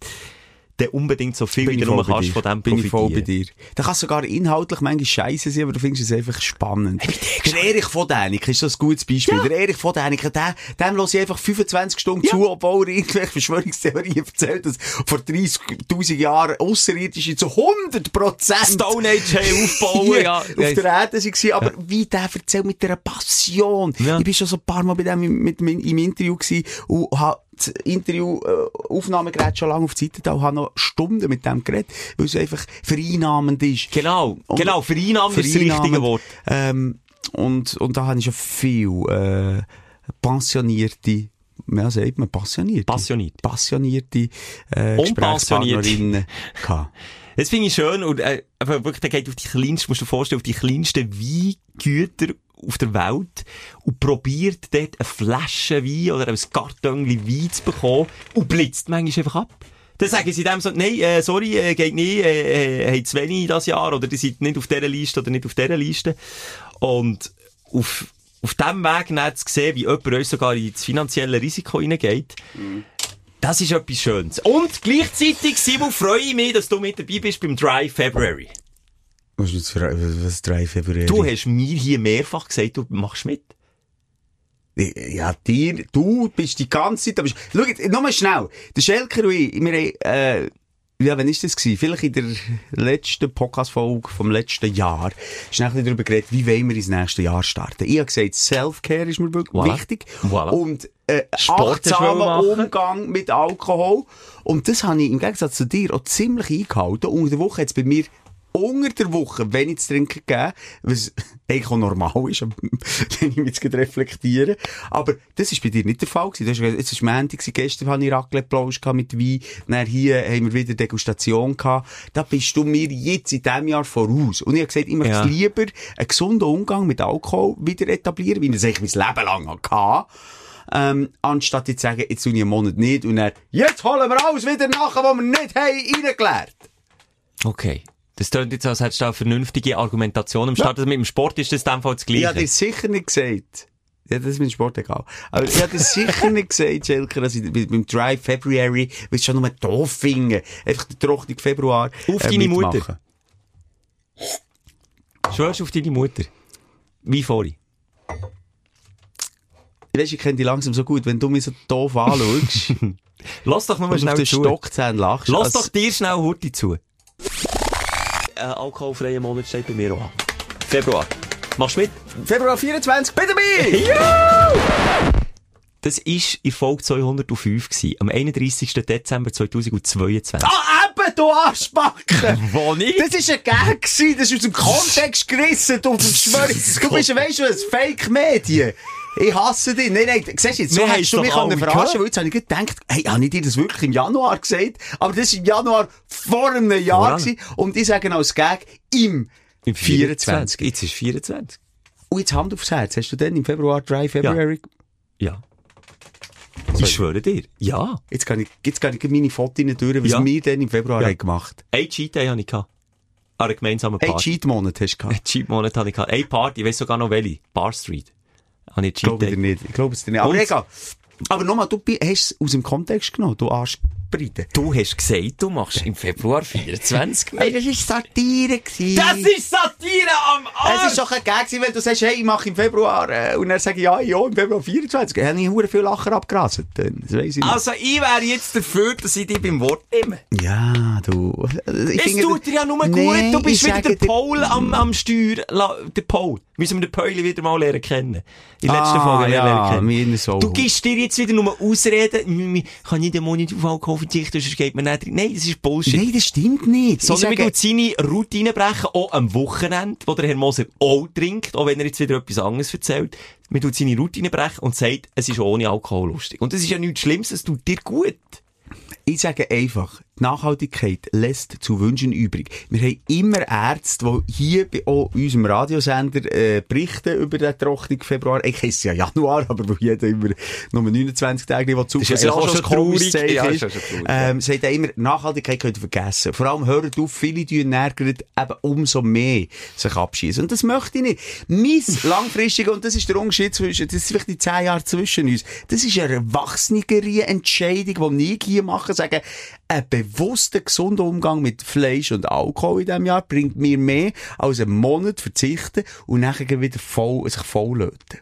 dann unbedingt so viel, wie du nur kannst von dem Bin ich voll bei dir. Da kann sogar inhaltlich manchmal scheiße sein, aber du findest es einfach spannend. Der Erich von Däniken ist so ein gutes Beispiel. Der Erich von Däniken, der, dem höre ich einfach 25 Stunden zu, obwohl er irgendwelche Verschwörungstheorien erzählt, dass vor 30.000 Jahren Außerirdische zu 100% Stone Age aufbauen, ja. auf der Erde waren. Aber wie der erzählt mit dieser Passion. Ja. Ich bin schon so ein paar Mal bei dem im, mit, im, im Interview gewesen und habe das Interview, äh, Aufnahmegerät schon lange auf die Seite da und habe noch Stunden mit dem geredet, weil es einfach vereinnahmend ist. Genau, Und- genau, Vereinnahmen ist das richtige Vereinnahmend. Wort. Ähm, und, und da habe ich schon viel, äh, pensionierte, ja, sagt man, passionierte. Passioniert. Passionierte, äh. Gesprächspartnerinnen gehabt. Das finde ich schön und äh, einfach wirklich, der geht auf die kleinsten, musst du dir vorstellen, auf die kleinsten Weingüter auf der Welt und probiert dort eine Flasche Wein oder ein Kartönchen Wein zu bekommen und blitzt manchmal einfach ab. Dann sagen sie dem so, nein, äh, sorry, äh, geht nicht, äh, äh, habt zu wenig das Jahr oder die seid nicht auf dieser Liste oder nicht auf dieser Liste. Und auf, auf dem Weg dann zu sehen, wie jemand uns sogar ins finanzielle Risiko hineingeht, das ist etwas Schönes. Und gleichzeitig, Simon, freue ich mich, dass du mit dabei bist beim Dry February. Was ist für, was drei Februar? Du hast mir hier mehrfach gesagt, du machst mit. Ja, dir, du bist die ganze Zeit, aber schau jetzt, nur mal schnell. Der Schelker und ich, wir haben, äh, ja, wann ist das gewesen? Vielleicht in der letzten Podcast-Folge vom letzten Jahr. Ist ein bisschen darüber geredet, wie wollen wir ins nächste Jahr starten. Ich habe gesagt, Self-Care ist mir wirklich Voilà. wichtig. Voilà. Und, äh, Sport machen. Umgang mit Alkohol. Und das habe ich im Gegensatz zu dir auch ziemlich eingehalten. Unter der Woche hat es bei mir unter der Woche wenig zu trinken gegeben, was eigentlich auch normal ist, wenn ich mich jetzt reflektiere. Aber das ist bei dir nicht der Fall gewesen. Du hast gesagt, es war Montag, gestern hatte ich Raclette-Plausch mit Wein, dann hier haben wir wieder Degustation gehabt. Da bist du mir jetzt in diesem Jahr voraus. Und ich habe gesagt, ich möchte Ja. lieber einen gesunden Umgang mit Alkohol wieder etablieren, wie ich es eigentlich mein Leben lang hatte. Ähm, anstatt jetzt zu sagen, jetzt tue ich einen Monat nicht und dann, jetzt holen wir alles wieder nach, was wir nicht haben, reingeleert. Okay. Das klingt jetzt, als hättest du eine vernünftige Argumentation am Start. Also mit dem Sport ist das in dem Fall das Gleiche. Ich habe dir sicher nicht gesagt. Ja, das ist mein Sport egal. Aber ich habe dir sicher nicht gesagt, Schelker, dass ich mit- beim Dry February, weil es schon nur doof finde, einfach der trockene Februar, Auf äh, deine mitmachen. Mutter. Schwörst auf deine Mutter? Wie vorhin? Ich weiss, ich kenne dich langsam so gut, wenn du mich so doof anschaust Lass doch nur mal und auf schnell den zu. Stockzähnen lachst. Lass also- doch dir schnell Hurti zu. Ein alkoholfreier Monat steht bei mir auch an. Februar. Machst du mit? Februar 24, bitte dabei! Das war in Folge 205 gewesen, am 31. Dezember 2022. Ah, eben, du Arschbacken! Wo nicht? Das ist ein Gag gewesen, das ist aus dem Kontext gerissen, du Verschwörung. Du bist, weißt du was, Fake-Medien. Ich hasse dich. Nein, nein, siehst du jetzt, so hättest du mich können verarschen gehört. weil jetzt habe ich gedacht, hey, habe ich dir das wirklich im Januar gesagt? Aber das war im Januar vor einem Jahr Voran. gewesen. Und ich sage als Gag, im, Im 24. Jetzt ist 24. Und jetzt Hand aufs Herz, hast du denn im Februar, 3 February, Ja. Ich schwöre dir. Ja. jetzt kann ich, jetzt kann ich meine Fotos durch, was Ja. wir denn im Februar Ja. haben gemacht. Ein Cheat Day hatte ich gehabt. An einer gemeinsamen Hey, Party. Cheat-Monat hast du gehabt. Ein Cheat Monat hatte ich gehabt. Eine Party, ich weiss sogar noch welche. Bar Street. Habe ich Ich glaube nicht. Ich glaube es dir nicht. Aber egal. Aber nochmal, du hast es aus dem Kontext genommen, du Arschbride. Du hast gesagt, du machst im Februar 24 Hey, das war Satire. gewesen. Das ist Satire am Arsch! Es ist doch ein Gag, wenn du sagst, hey, ich mache im Februar, äh, und dann sage ich, ja, ja, im Februar 24. Dann habe ich viel Lacher abgerasselt. dann. Das weiss ich nicht. Also, ich wäre jetzt dafür, dass ich dich beim Wort nehme. Ja, du. Ich Es tut dir ja nur Nee, gut, du bist wieder der Paul am, am Steuer. La, der Paul. Müssen wir den Pauli wieder mal lernen kennen. In der letzten Ah, Folge ja, lernen kennen. meine. Du gibst dir jetzt wieder nur Ausreden, ich kann nicht den Monat auf Alkohol verzichten, sonst geht man nicht drin. Nein, das ist Bullshit. Nein, das stimmt nicht. Ich Sondern wir sage- tun seine Routine brechen, auch am Wochenende, wo der Herr Moser auch trinkt, auch wenn er jetzt wieder etwas anderes erzählt. Wir tun seine Routine brechen und sagt, es ist ohne Alkohol lustig. Und das ist ja nichts Schlimmes, es tut dir gut. Ich sage einfach, die Nachhaltigkeit lässt zu wünschen übrig. Wir haben immer Ärzte, die hier bei unserem Radiosender äh, berichten über den trockenen Februar. Ich heisst ja Januar, aber wo jeder immer nur 29 Tage will zu Das ist ja auch schon traurig. Ja, ist. ist ja ähm, sagt er immer, Nachhaltigkeit könnt ihr vergessen. Vor allem hört auf, viele tun ärgern, eben umso mehr sich abschießen. Und das möchte ich nicht. Mein langfristiger, und das ist der Unterschied zwischen, das ist vielleicht die 10 Jahre zwischen uns, das ist eine erwachsenere Entscheidung, die ich hier mache, sagen, ein bewusster, gesunder Umgang mit Fleisch und Alkohol in diesem Jahr bringt mir mehr als einen Monat verzichten und nachher wieder voll, sich voll löten.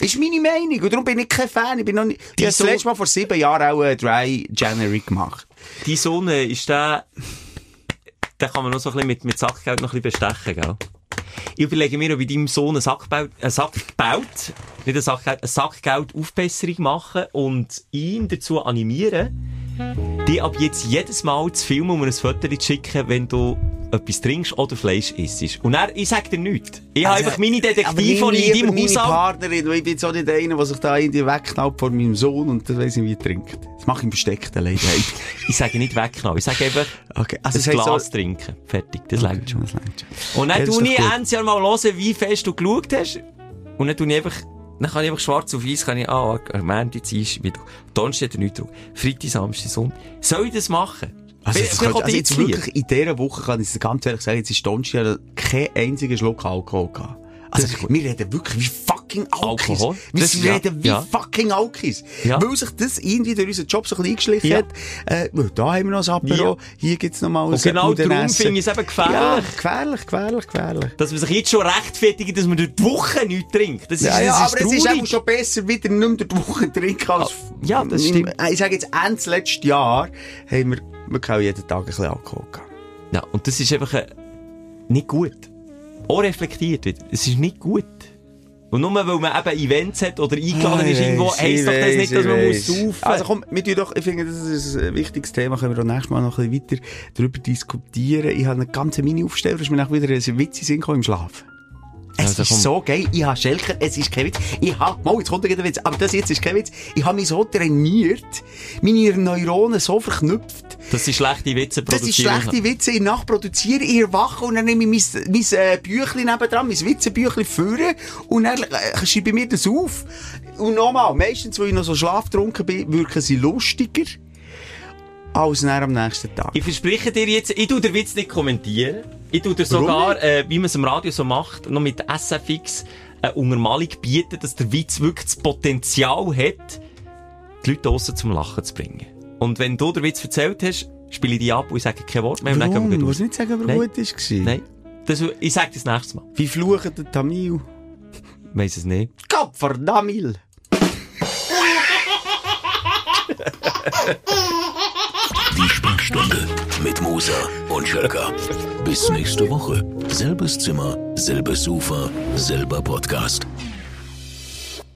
Ist meine Meinung. Und darum bin ich kein Fan. Ich bin noch nicht, ich habe das so- letzte Mal vor sieben Jahren auch einen Dry January gemacht. Die Sonne ist der, den kann man noch so ein bisschen mit, mit Sackgeld noch ein bisschen bestechen, gell? Ich überlege mir, ob ich deinem Sohn einen Sack baut, einen Sack baut, nicht einen Sackgeld, eine Sackgeld Aufbesserung machen und ihn dazu animieren, die ab jetzt jedes Mal zu filmen und mir ein Foto zu schicken, wenn du etwas trinkst oder Fleisch isst. Und er, ich sag dir nichts. Ich habe einfach meine Detektive, ich in deinem meine Haushalt... Partnerin, weil ich bin jetzt auch nicht einer, der sich da irgendwie wegknallt vor meinem Sohn und das weiss nicht, wie er trinkt. Das mache ich im Versteckten leider. Ich sage nicht weggenommen, ich sage einfach okay, also ein Glas so- trinken. Fertig, das reicht schon. Das schon. Und dann Ja, das ist tu doch ich Jahr mal hören, wie fest du geschaut hast. Und dann tu ich einfach, dann kann ich einfach schwarz auf weiß, kann ich, ah, Montag, Dienstag, Mittwoch, Donnerstag er nichts drauf. Freitag, Samstag, Sonntag. Soll ich das machen? Also, das könnte, also jetzt wirklich in dieser Woche kann ich es ganz ehrlich sagen, jetzt ist Donnerstag kein einziger Schluck Alkohol gehabt. Also, wir reden wirklich wie fucking Alkis. Wir Das- ja, reden wie ja. fucking Alkis. Ja. Weil sich das irgendwie durch unseren Job so ein bisschen eingeschlichen Ja. hat. Äh, da haben wir noch ein Apero, hier gibt's noch mal ein Und genau darum finde ich es eben gefährlich. Gefährlich, gefährlich, gefährlich. Dass man sich jetzt schon rechtfertigt, dass man durch die Woche nichts trinkt. Das ist, Ja, das aber es ist traurig. eben schon besser, wieder nicht mehr durch die Woche trinken als... Ah, ja, das im- stimmt. Ich sage jetzt, Ende letztes Jahr haben wir auch jeden Tag ein bisschen Alkohol gehabt. Ja, und das ist einfach äh, nicht gut. Auch reflektiert wird. Es ist nicht gut. Und nur weil man eben Events hat oder eingeladen ist irgendwo, heisst doch das nicht, dass man muss saufen. Also komm, wir tun doch, ich finde, das ist ein wichtiges Thema, können wir auch nächstes Mal noch ein bisschen weiter darüber diskutieren. Ich habe eine ganze Mini-Aufsteller, ist mir nach wieder ein Witz in im Schlafen. Es Also ist so geil. Ich habe Schelker, es ist kein Witz. Ich habe, mal, jetzt kommt der Witz, aber das jetzt ist kein Witz. Ich habe mich so trainiert, meine Neuronen so verknüpft, dass sie schlechte Witze dass ich produzieren. schlechte Witze in Nacht produziere, ich erwache und dann nehme ich mein, mein äh, Büchlein nebendran, mein Witzebüchlein führen und dann äh, schreibe ich mir das auf. Und nochmal, meistens, weil ich noch so schlaftrunken bin, wirken sie lustiger als dann am nächsten Tag. Ich verspreche dir jetzt, ich tu den Witz nicht kommentieren. Ich tu dir sogar, äh, wie man es im Radio so macht, noch mit SFX eine Untermalung bieten, dass der Witz wirklich das Potenzial hat, die Leute draussen zum Lachen zu bringen. Und wenn du den Witz erzählt hast, spiele ich die ab und sage kein Wort mehr. und dann Warum? Du musst nicht sagen, ob er gut war. Nein. Das, ich sage das nächstes Mal. Wie flucht der Tamil? Weiss es nicht. Gottverdammt! Sprechstunde mit Musa und Schelka. Bis nächste Woche. Selbes Zimmer, selbes Sofa, selber Podcast.